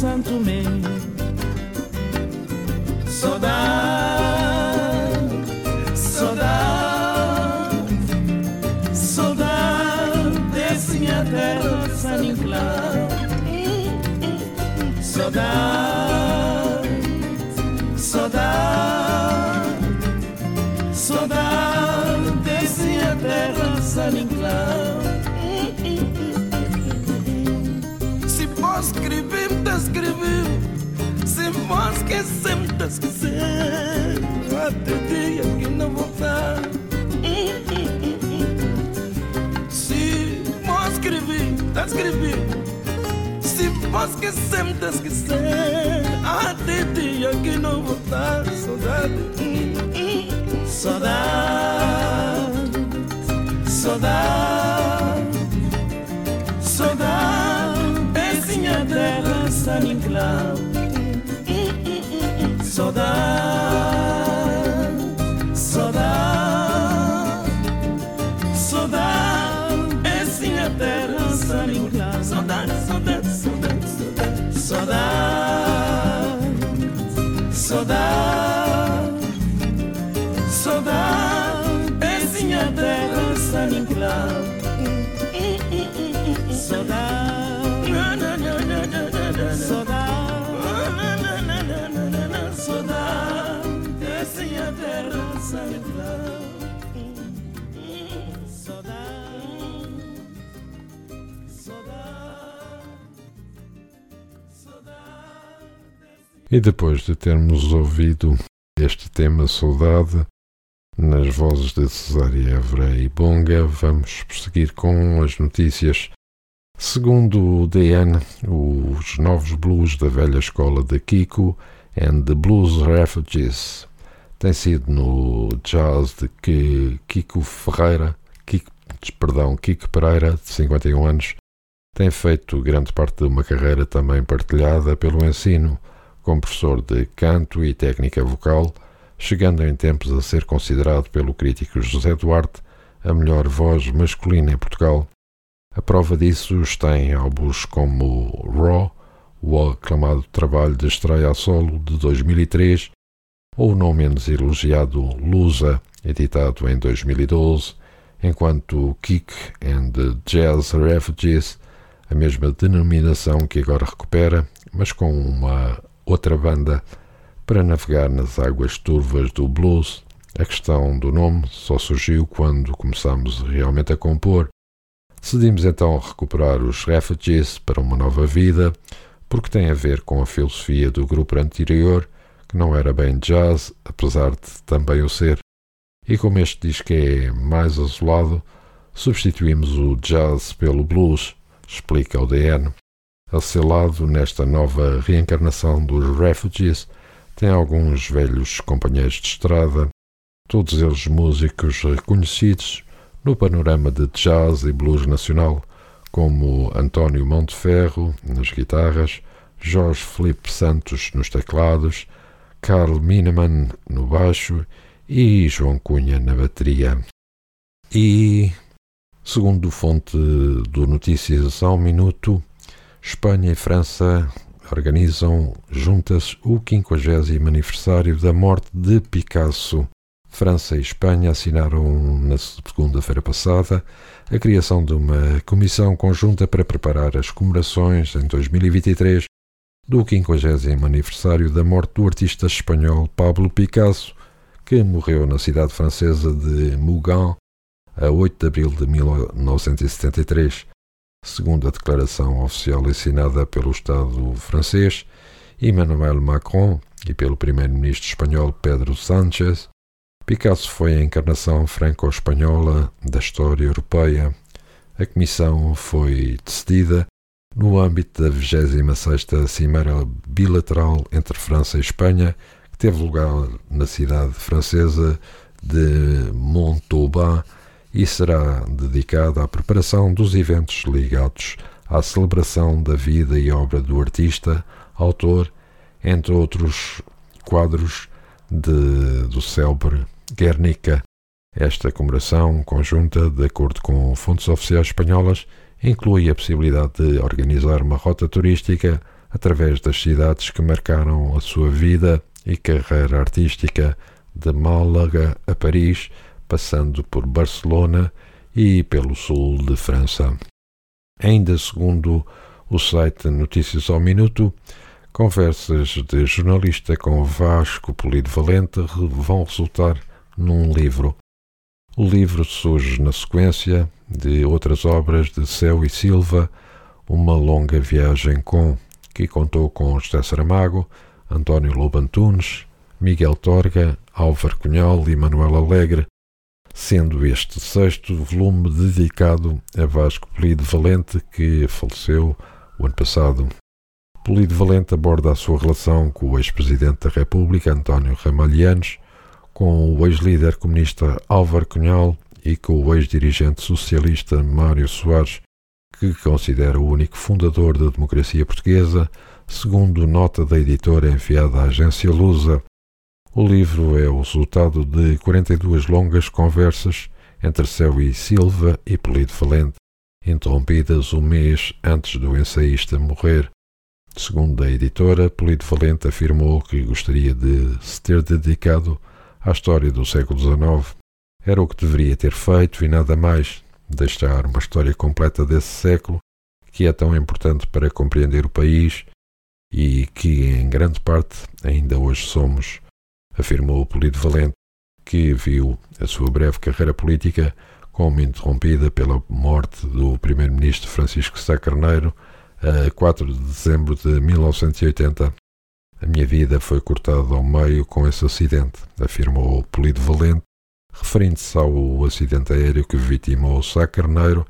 Santo Mé. Saudade, saudade, saudade desse minha terra, San Inclán. Saudade, saudade, saudade desse minha terra, San Inclán. Esquecer, me esquecer. Até o dia que não voltar. Se posso escrever, tá escrever. Se posso esquecer, me esquecer. Até o dia que não voltar. Saudade, saudade, saudade, saudade. Esse minha terra, Saudade, saudade, saudade, essa é a terra Inclán. Saudade, saudade, saudade, saudade, saudade, saudade, saudade, essa é a terra San Inclán. Saudade, E depois de termos ouvido este tema Saudade nas vozes de Cesária Évora e Bonga, vamos prosseguir com as notícias. Segundo o DN, os novos blues da velha escola de Kiko and the Blues Refugees tem sido no jazz de que Kiko Ferreira, Kiko, perdão, Kiko Pereira, de 51 anos, tem feito grande parte de uma carreira também partilhada pelo ensino, como professor de canto e técnica vocal, chegando em tempos a ser considerado pelo crítico José Duarte a melhor voz masculina em Portugal. A prova disso está em álbuns como Raw, o aclamado trabalho de estreia a solo de 2003, ou o não menos elogiado Lusa, editado em 2012, enquanto Kick and Jazz Refugees, a mesma denominação que agora recupera, mas com uma outra banda para navegar nas águas turvas do blues. A questão do nome só surgiu quando começamos realmente a compor. Decidimos então recuperar os Refugees para uma nova vida, porque tem a ver com a filosofia do grupo anterior, que não era bem jazz, apesar de também o ser. E como este disco é mais azulado, substituímos o jazz pelo blues, explica o DN. A seu lado, nesta nova reencarnação dos Refugees, tem alguns velhos companheiros de estrada, todos eles músicos reconhecidos no panorama de jazz e blues nacional, como António Monteferro nas guitarras, Jorge Felipe Santos nos teclados, Carl Mineman no baixo e João Cunha na bateria. E, segundo fonte do Notícias ao Minuto, Espanha e França organizam juntas o 50 aniversário da morte de Picasso. França e Espanha assinaram na segunda-feira passada a criação de uma comissão conjunta para preparar as comemorações em 2023 do 50 aniversário da morte do artista espanhol Pablo Picasso, que morreu na cidade francesa de Mougan a 8 de abril de 1973. Segundo a declaração oficial assinada pelo Estado francês, Emmanuel Macron e pelo primeiro-ministro espanhol Pedro Sánchez, Picasso foi a encarnação franco-espanhola da história europeia. A comissão foi decidida no âmbito da 26ª Cimeira Bilateral entre França e Espanha, que teve lugar na cidade francesa de Montauban e será dedicada à preparação dos eventos ligados à celebração da vida e obra do artista, autor, entre outros quadros de, do célebre Guernica. Esta comemoração conjunta, de acordo com fontes oficiais espanholas, inclui a possibilidade de organizar uma rota turística através das cidades que marcaram a sua vida e carreira artística, de Málaga a Paris, passando por Barcelona e pelo sul de França. Ainda segundo o site Notícias ao Minuto, conversas de jornalista com Vasco Polido Valente vão resultar num livro. O livro surge na sequência de outras obras de Céu e Silva, uma longa viagem com, que contou com José Saramago, António Lobantunes, Miguel Torga, Álvaro Cunhal e Manuel Alegre, sendo este sexto volume dedicado a Vasco Polido Valente, que faleceu o ano passado. Polido Valente aborda a sua relação com o ex-presidente da República, António Ramalhianos, com o ex-líder comunista Álvaro Cunhal e com o ex-dirigente socialista Mário Soares, que considera o único fundador da democracia portuguesa, segundo nota da editora enviada à agência Lusa. O livro é o resultado de 42 longas conversas entre Céu e Silva e Polido Valente, interrompidas um mês antes do ensaísta morrer. Segundo a editora, Polido Valente afirmou que gostaria de se ter dedicado à história do século XIX. Era o que deveria ter feito e nada mais, deixar uma história completa desse século, que é tão importante para compreender o país e que, em grande parte, ainda hoje somos, afirmou Polido Valente, que viu a sua breve carreira política como interrompida pela morte do primeiro-ministro Francisco Sá Carneiro a 4 de dezembro de 1980. A minha vida foi cortada ao meio com esse acidente, afirmou Polido Valente, referindo-se ao acidente aéreo que vitimou Sá Carneiro,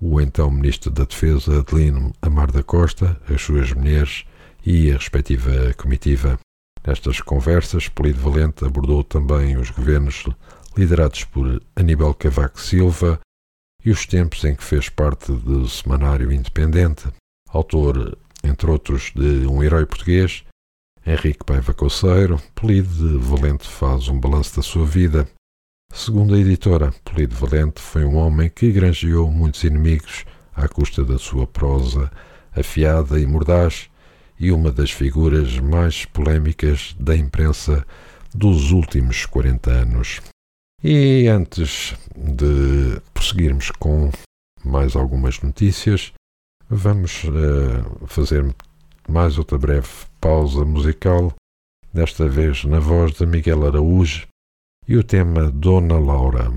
o então Ministro da Defesa Adelino Amar da Costa, as suas mulheres e a respectiva comitiva. Nestas conversas, Polido Valente abordou também os governos liderados por Aníbal Cavaco Silva e os tempos em que fez parte do Semanário Independente. Autor, entre outros, de Um Herói Português, Henrique Paiva Coceiro, Polido Valente faz um balanço da sua vida. Segundo a editora, Polido Valente foi um homem que granjeou muitos inimigos à custa da sua prosa afiada e mordaz e uma das figuras mais polémicas da imprensa dos últimos 40 anos. E antes de prosseguirmos com mais algumas notícias, vamos uh, fazer mais outra breve pausa musical, desta vez na voz de Miguel Araújo e o tema Dona Laura.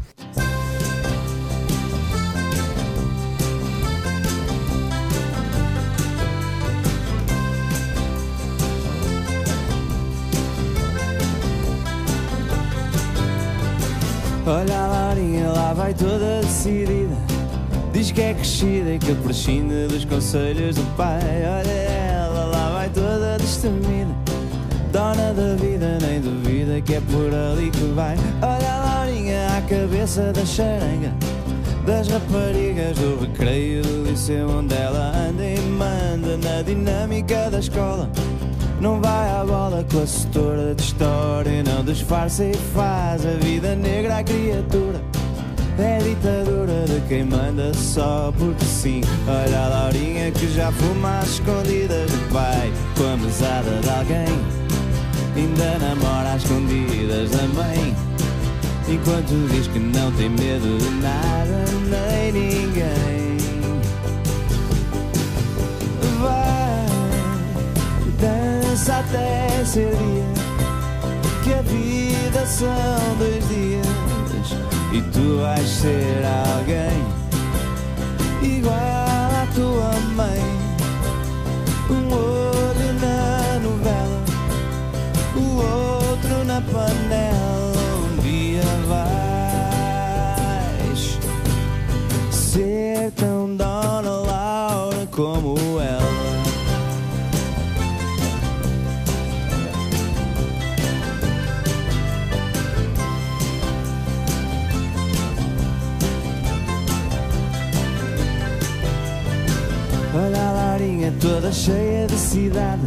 Olha a Laurinha, lá vai toda decidida. Diz que é crescida e que prescinde dos conselhos do pai. Olha ela, lá vai toda destemida. Dona da vida, nem duvida que é por ali que vai. Olha a Laurinha à cabeça da charanga. Das raparigas do recreio do liceu onde ela anda e manda na dinâmica da escola. Não vai à bola com a setora de história, não disfarça e faz a vida negra à criatura. É ditadura de quem manda só porque sim. Olha a Laurinha que já fuma às escondidas do pai, com a mesada de alguém. Ainda namora às escondidas da mãe. Enquanto diz que não tem medo de nada, nem ninguém. Até ser dia. Que a vida são dois dias e tu vais ser alguém cidade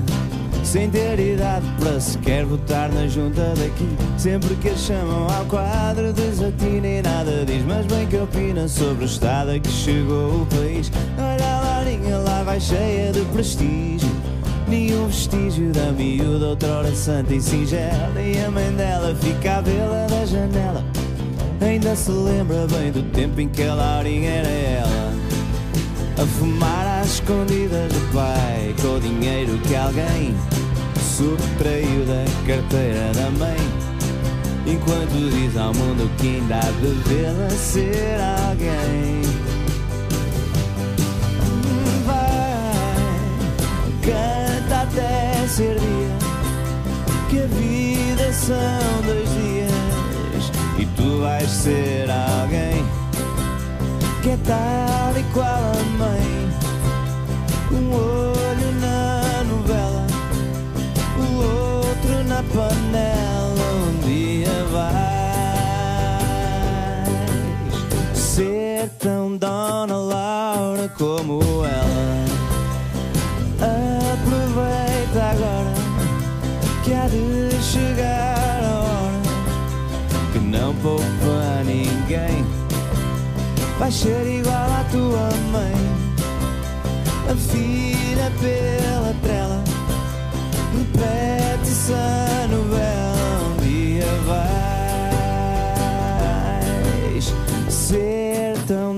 sem ter idade para sequer votar na junta daqui. Sempre que a chamam ao quadro, desatina e nada diz. Mas bem que opina sobre o estado a que chegou o país. Olha a Laurinha lá vai cheia de prestígio. Nenhum vestígio da miúda, outrora santa e singela. E a mãe dela fica à vê-la da janela. Ainda se lembra bem do tempo em que a Laurinha era ela. A fumar escondidas do pai Com o dinheiro que alguém Subtraiu da carteira da mãe Enquanto diz ao mundo que ainda há de vê-la ser alguém Vai, canta até ser dia Que a vida são dois dias E tu vais ser alguém que é tal e qual a mãe. Um olho na novela, o outro na panela. Um dia vais ser tão Dona Laura como ela. Aproveita agora que há de chegar a hora que não poupa a ninguém. Vai ser igual à tua mãe A filha pela trela Repete-se a novela Um dia vais Ser tão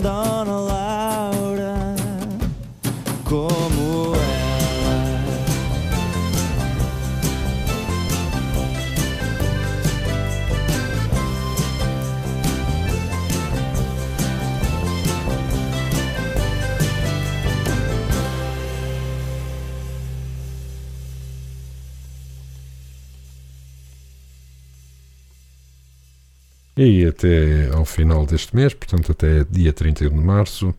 E até ao final deste mês, portanto até dia 31 de março,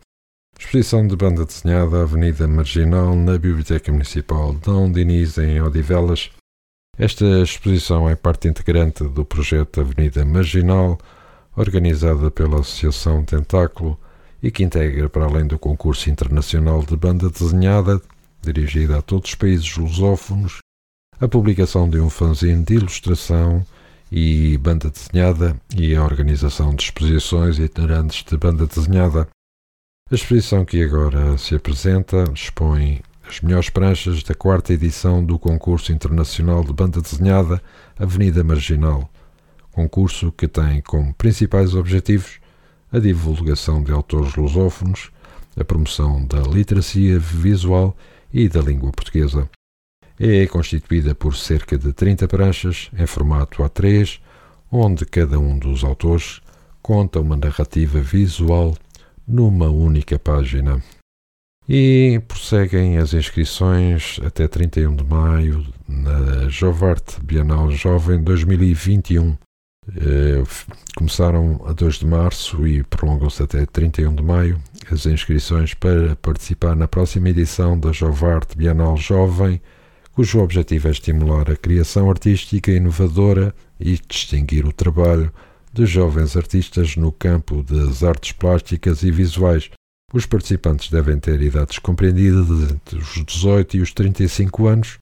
exposição de banda desenhada Avenida Marginal na Biblioteca Municipal Dom Diniz em Odivelas. Esta exposição é parte integrante do projeto Avenida Marginal, organizada pela Associação Tentáculo e que integra, para além do concurso internacional de banda desenhada, dirigida a todos os países lusófonos, a publicação de um fanzine de ilustração e banda desenhada e a organização de exposições itinerantes de banda desenhada. A exposição que agora se apresenta expõe as melhores pranchas da quarta edição do concurso internacional de banda desenhada Avenida Marginal, concurso que tem como principais objetivos a divulgação de autores lusófonos, a promoção da literacia visual e da língua portuguesa. É constituída por cerca de 30 pranchas em formato A3, onde cada um dos autores conta uma narrativa visual numa única página. E prosseguem as inscrições até 31 de maio na Jovarte Bienal Jovem 2021. Eh, começaram a 2 de março e prolongam-se até 31 de maio as inscrições para participar na próxima edição da Jovarte Bienal Jovem cujo objetivo é estimular a criação artística inovadora e distinguir o trabalho de jovens artistas no campo das artes plásticas e visuais. Os participantes devem ter idades compreendidas entre os 18 e os 35 anos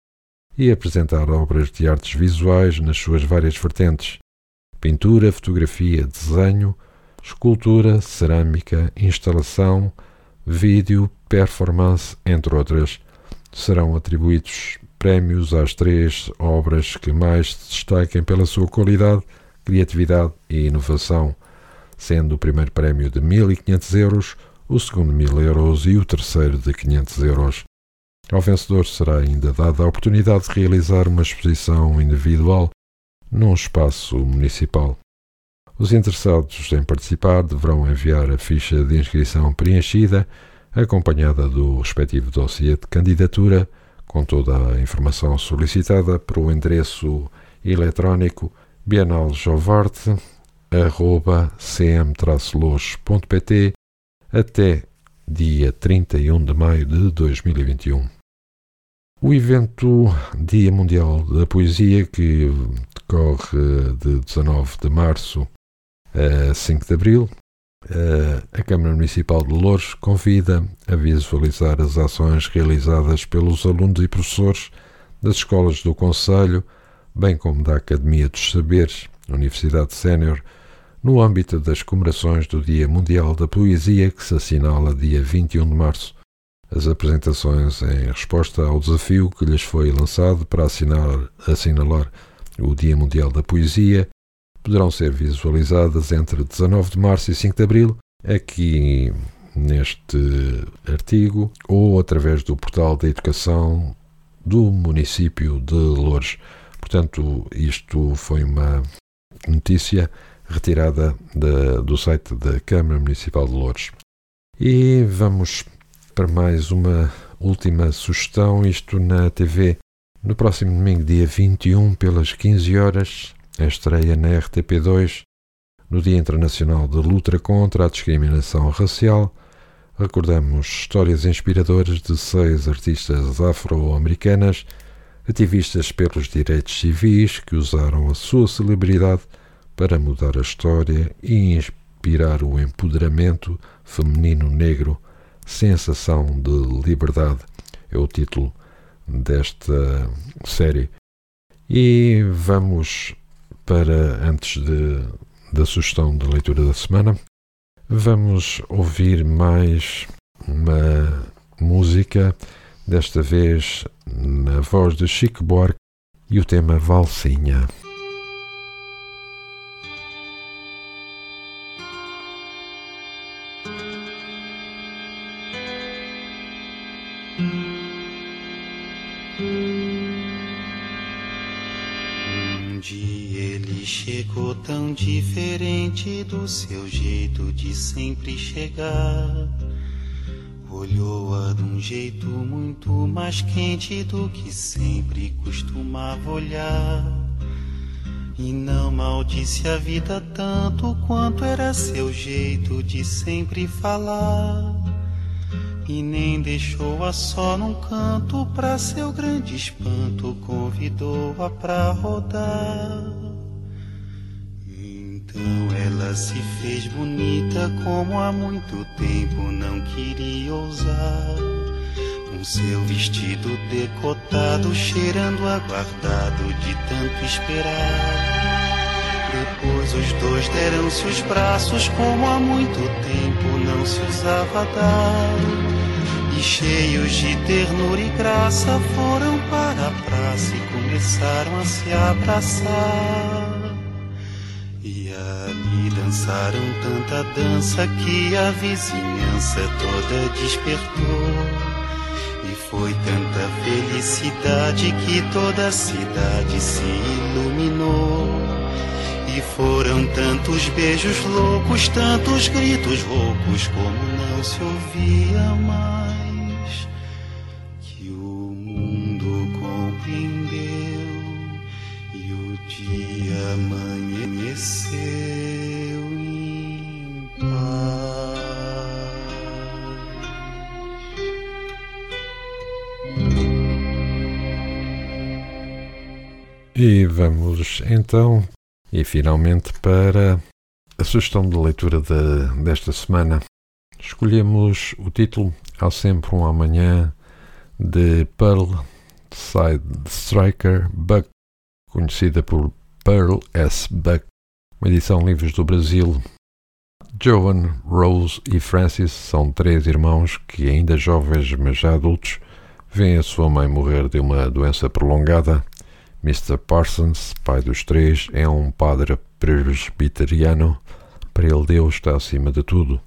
e apresentar obras de artes visuais nas suas várias vertentes: pintura, fotografia, desenho, escultura, cerâmica, instalação, vídeo, performance, entre outras. Serão atribuídos prémios às três obras que mais se destaquem pela sua qualidade, criatividade e inovação, sendo o primeiro prémio de 1.500 euros, o segundo 1.000 euros e o terceiro de 500 euros. Ao vencedor será ainda dada a oportunidade de realizar uma exposição individual num espaço municipal. Os interessados em participar deverão enviar a ficha de inscrição preenchida, acompanhada do respectivo dossiê de candidatura, com toda a informação solicitada para o endereço eletrónico bienaljovarte.cm-los.pt até dia 31 de maio de 2021. O evento Dia Mundial da Poesia, que decorre de 19 de março a 5 de abril, a Câmara Municipal de Louros convida a visualizar as ações realizadas pelos alunos e professores das escolas do Conselho, bem como da Academia dos Saberes, Universidade Sénior, no âmbito das comemorações do Dia Mundial da Poesia, que se assinala dia 21 de março. As apresentações em resposta ao desafio que lhes foi lançado para assinalar, assinalar o Dia Mundial da Poesia poderão ser visualizadas entre 19 de março e 5 de abril, aqui neste artigo, ou através do portal da educação do município de Loures. Portanto, isto foi uma notícia retirada da, do site da Câmara Municipal de Loures. E vamos para mais uma última sugestão, isto na TV. No próximo domingo, dia 21, pelas 15 horas, a estreia na RTP2, no Dia Internacional de Luta contra a Discriminação Racial, recordamos histórias inspiradoras de seis artistas afro-americanas, ativistas pelos direitos civis que usaram a sua celebridade para mudar a história e inspirar o empoderamento feminino negro. Sensação de liberdade é o título desta série. E vamos para, antes de, da sugestão de leitura da semana, vamos ouvir mais uma música, desta vez na voz de Chico Buarque e o tema Valsinha. Chegou tão diferente do seu jeito de sempre chegar. Olhou-a de um jeito muito mais quente do que sempre costumava olhar. E não maldisse a vida tanto quanto era seu jeito de sempre falar. E nem deixou-a só num canto, pra seu grande espanto, convidou-a pra rodar. Então ela se fez bonita como há muito tempo não queria ousar. Com seu vestido decotado, cheirando aguardado de tanto esperar. Depois os dois deram-se os braços como há muito tempo não se usava dar. E cheios de ternura e graça foram para a praça e começaram a se abraçar. Dançaram tanta dança que a vizinhança toda despertou. E foi tanta felicidade que toda a cidade se iluminou. E foram tantos beijos loucos, tantos gritos roucos, como não se ouvia mais. Que o mundo compreendeu e o dia E vamos então, e finalmente, para a sugestão de leitura de, desta semana. Escolhemos o título Há Sempre um Amanhã de Pearl Side Striker Buck, conhecida por Pearl S. Buck, uma edição Livros do Brasil. Joan, Rose e Francis são três irmãos que, ainda jovens mas já adultos, veem a sua mãe morrer de uma doença prolongada. Mr. Parsons, pai dos três, é um padre presbiteriano. Para ele, Deus está acima de tudo.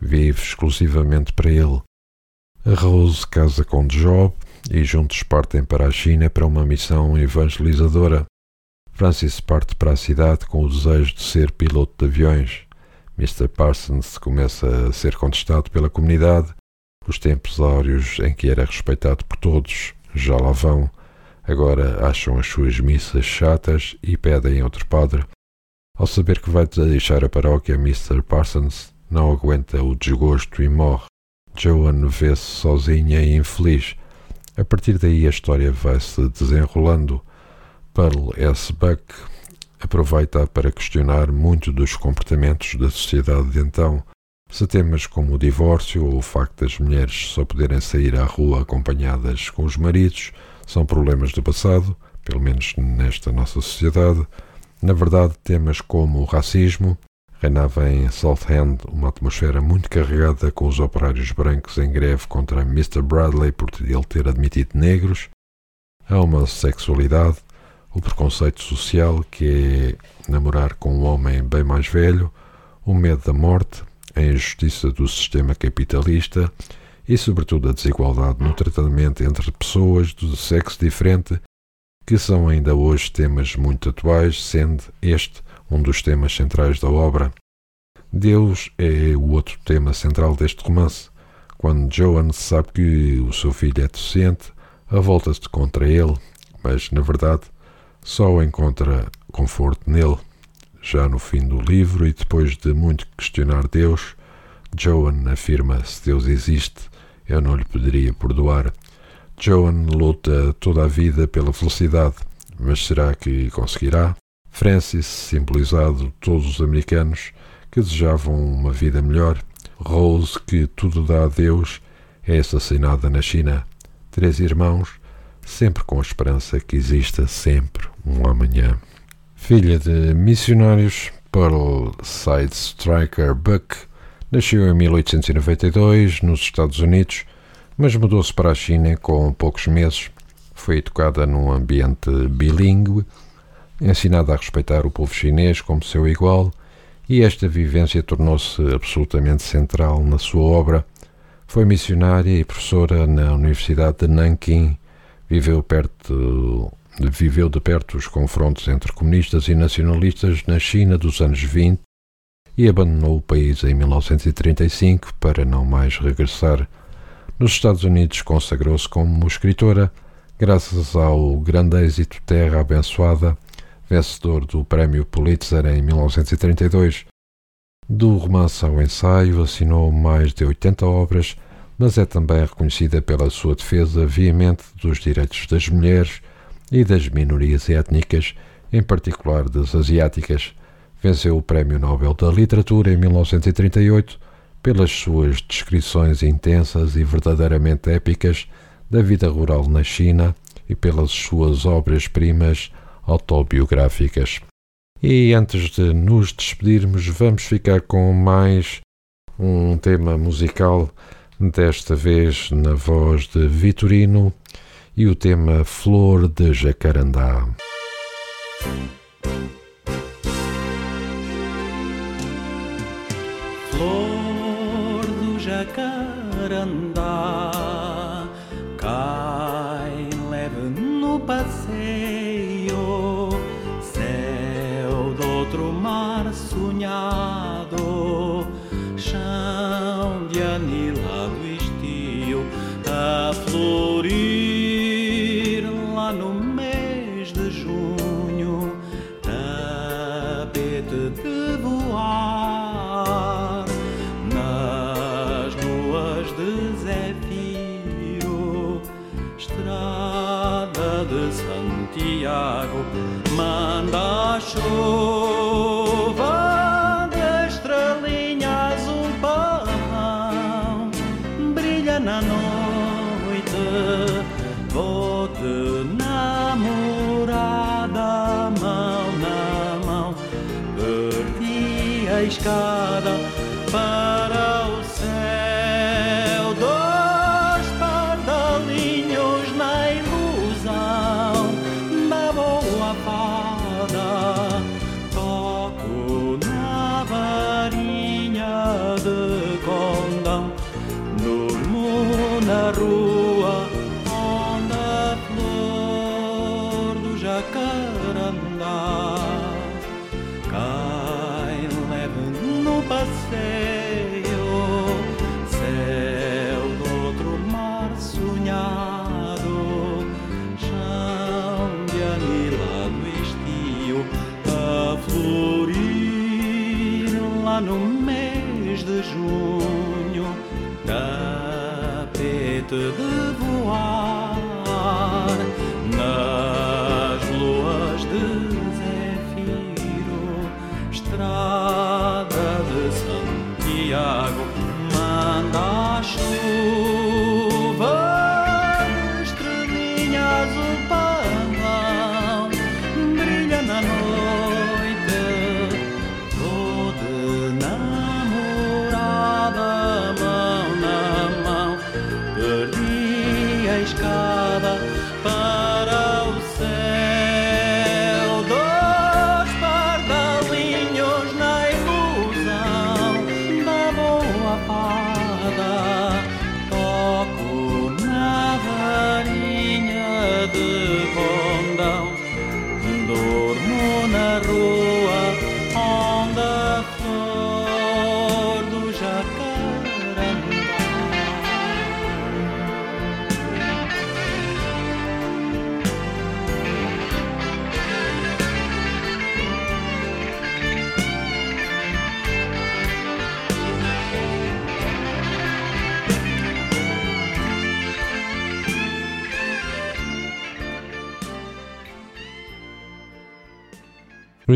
Vive exclusivamente para ele. A Rose casa com Job e juntos partem para a China para uma missão evangelizadora. Francis parte para a cidade com o desejo de ser piloto de aviões. Mr. Parsons começa a ser contestado pela comunidade. Os tempos áureos em que era respeitado por todos já lá vão. Agora acham as suas missas chatas e pedem outro padre. Ao saber que vai deixar a paróquia, Mr. Parsons não aguenta o desgosto e morre. Joan vê-se sozinha e infeliz. A partir daí a história vai se desenrolando. Pearl S. Buck aproveita para questionar muito dos comportamentos da sociedade de então. Se temas como o divórcio ou o facto das mulheres só poderem sair à rua acompanhadas com os maridos são problemas do passado, pelo menos nesta nossa sociedade. Na verdade, temas como o racismo, reinava em Southend uma atmosfera muito carregada com os operários brancos em greve contra Mr. Bradley por ele ter admitido negros, a homossexualidade, o preconceito social que é namorar com um homem bem mais velho, o medo da morte, a injustiça do sistema capitalista e, sobretudo, a desigualdade no tratamento entre pessoas do sexo diferente, que são ainda hoje temas muito atuais, sendo este um dos temas centrais da obra. Deus é o outro tema central deste romance. Quando Joan sabe que o seu filho é deficiente, revolta-se contra ele, mas, na verdade, só encontra conforto nele. Já no fim do livro, e depois de muito questionar Deus, Joan afirma: Se Deus existe, eu não lhe poderia perdoar. Joan luta toda a vida pela felicidade, mas será que conseguirá? Francis, simbolizado todos os americanos que desejavam uma vida melhor. Rose, que tudo dá a Deus, é assassinada na China. Três irmãos, sempre com a esperança que exista sempre um amanhã. Filha de missionários, Pearl Side Striker Buck nasceu em 1892 nos Estados Unidos, mas mudou-se para a China com poucos meses. Foi educada num ambiente bilíngue, ensinada a respeitar o povo chinês como seu igual, e esta vivência tornou-se absolutamente central na sua obra. Foi missionária e professora na Universidade de Nanquim, viveu perto viveu de perto os confrontos entre comunistas e nacionalistas na China dos anos 20 e abandonou o país em 1935 para não mais regressar. Nos Estados Unidos consagrou-se como escritora, graças ao grande êxito Terra Abençoada, vencedor do Prémio Pulitzer em 1932. Do romance ao ensaio, assinou mais de 80 obras, mas é também reconhecida pela sua defesa veemente dos direitos das mulheres e das minorias étnicas, em particular das asiáticas. Venceu o Prémio Nobel da Literatura em 1938 pelas suas descrições intensas e verdadeiramente épicas da vida rural na China e pelas suas obras-primas autobiográficas. E antes de nos despedirmos, vamos ficar com mais um tema musical, desta vez na voz de Vitorino e o tema Flor de Jacarandá. Flor do jacarandá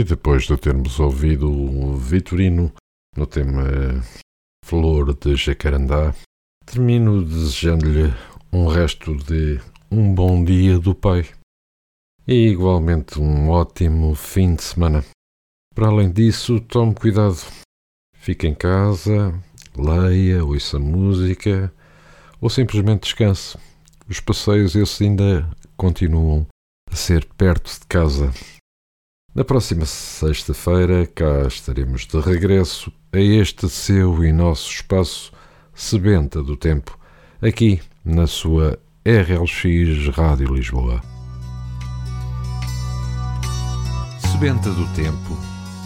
E depois de termos ouvido o Vitorino no tema Flor de Jacarandá, termino desejando-lhe um resto de um bom dia do Pai e igualmente um ótimo fim de semana. Para além disso, tome cuidado. Fique em casa, leia, ouça música ou simplesmente descanse. Os passeios esses ainda continuam a ser perto de casa. Na próxima sexta-feira, cá estaremos de regresso a este seu e nosso espaço Sebenta do Tempo, aqui na sua RLX Rádio Lisboa. Sebenta do Tempo,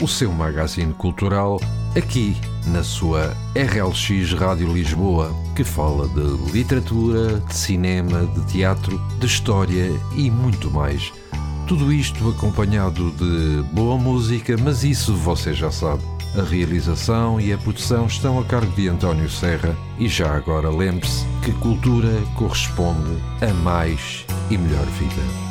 o seu magazine cultural, aqui na sua RLX Rádio Lisboa, que fala de literatura, de cinema, de teatro, de história e muito mais. Tudo isto acompanhado de boa música, mas isso você já sabe. A realização e a produção estão a cargo de António Serra e já agora lembre-se que cultura corresponde a mais e melhor vida.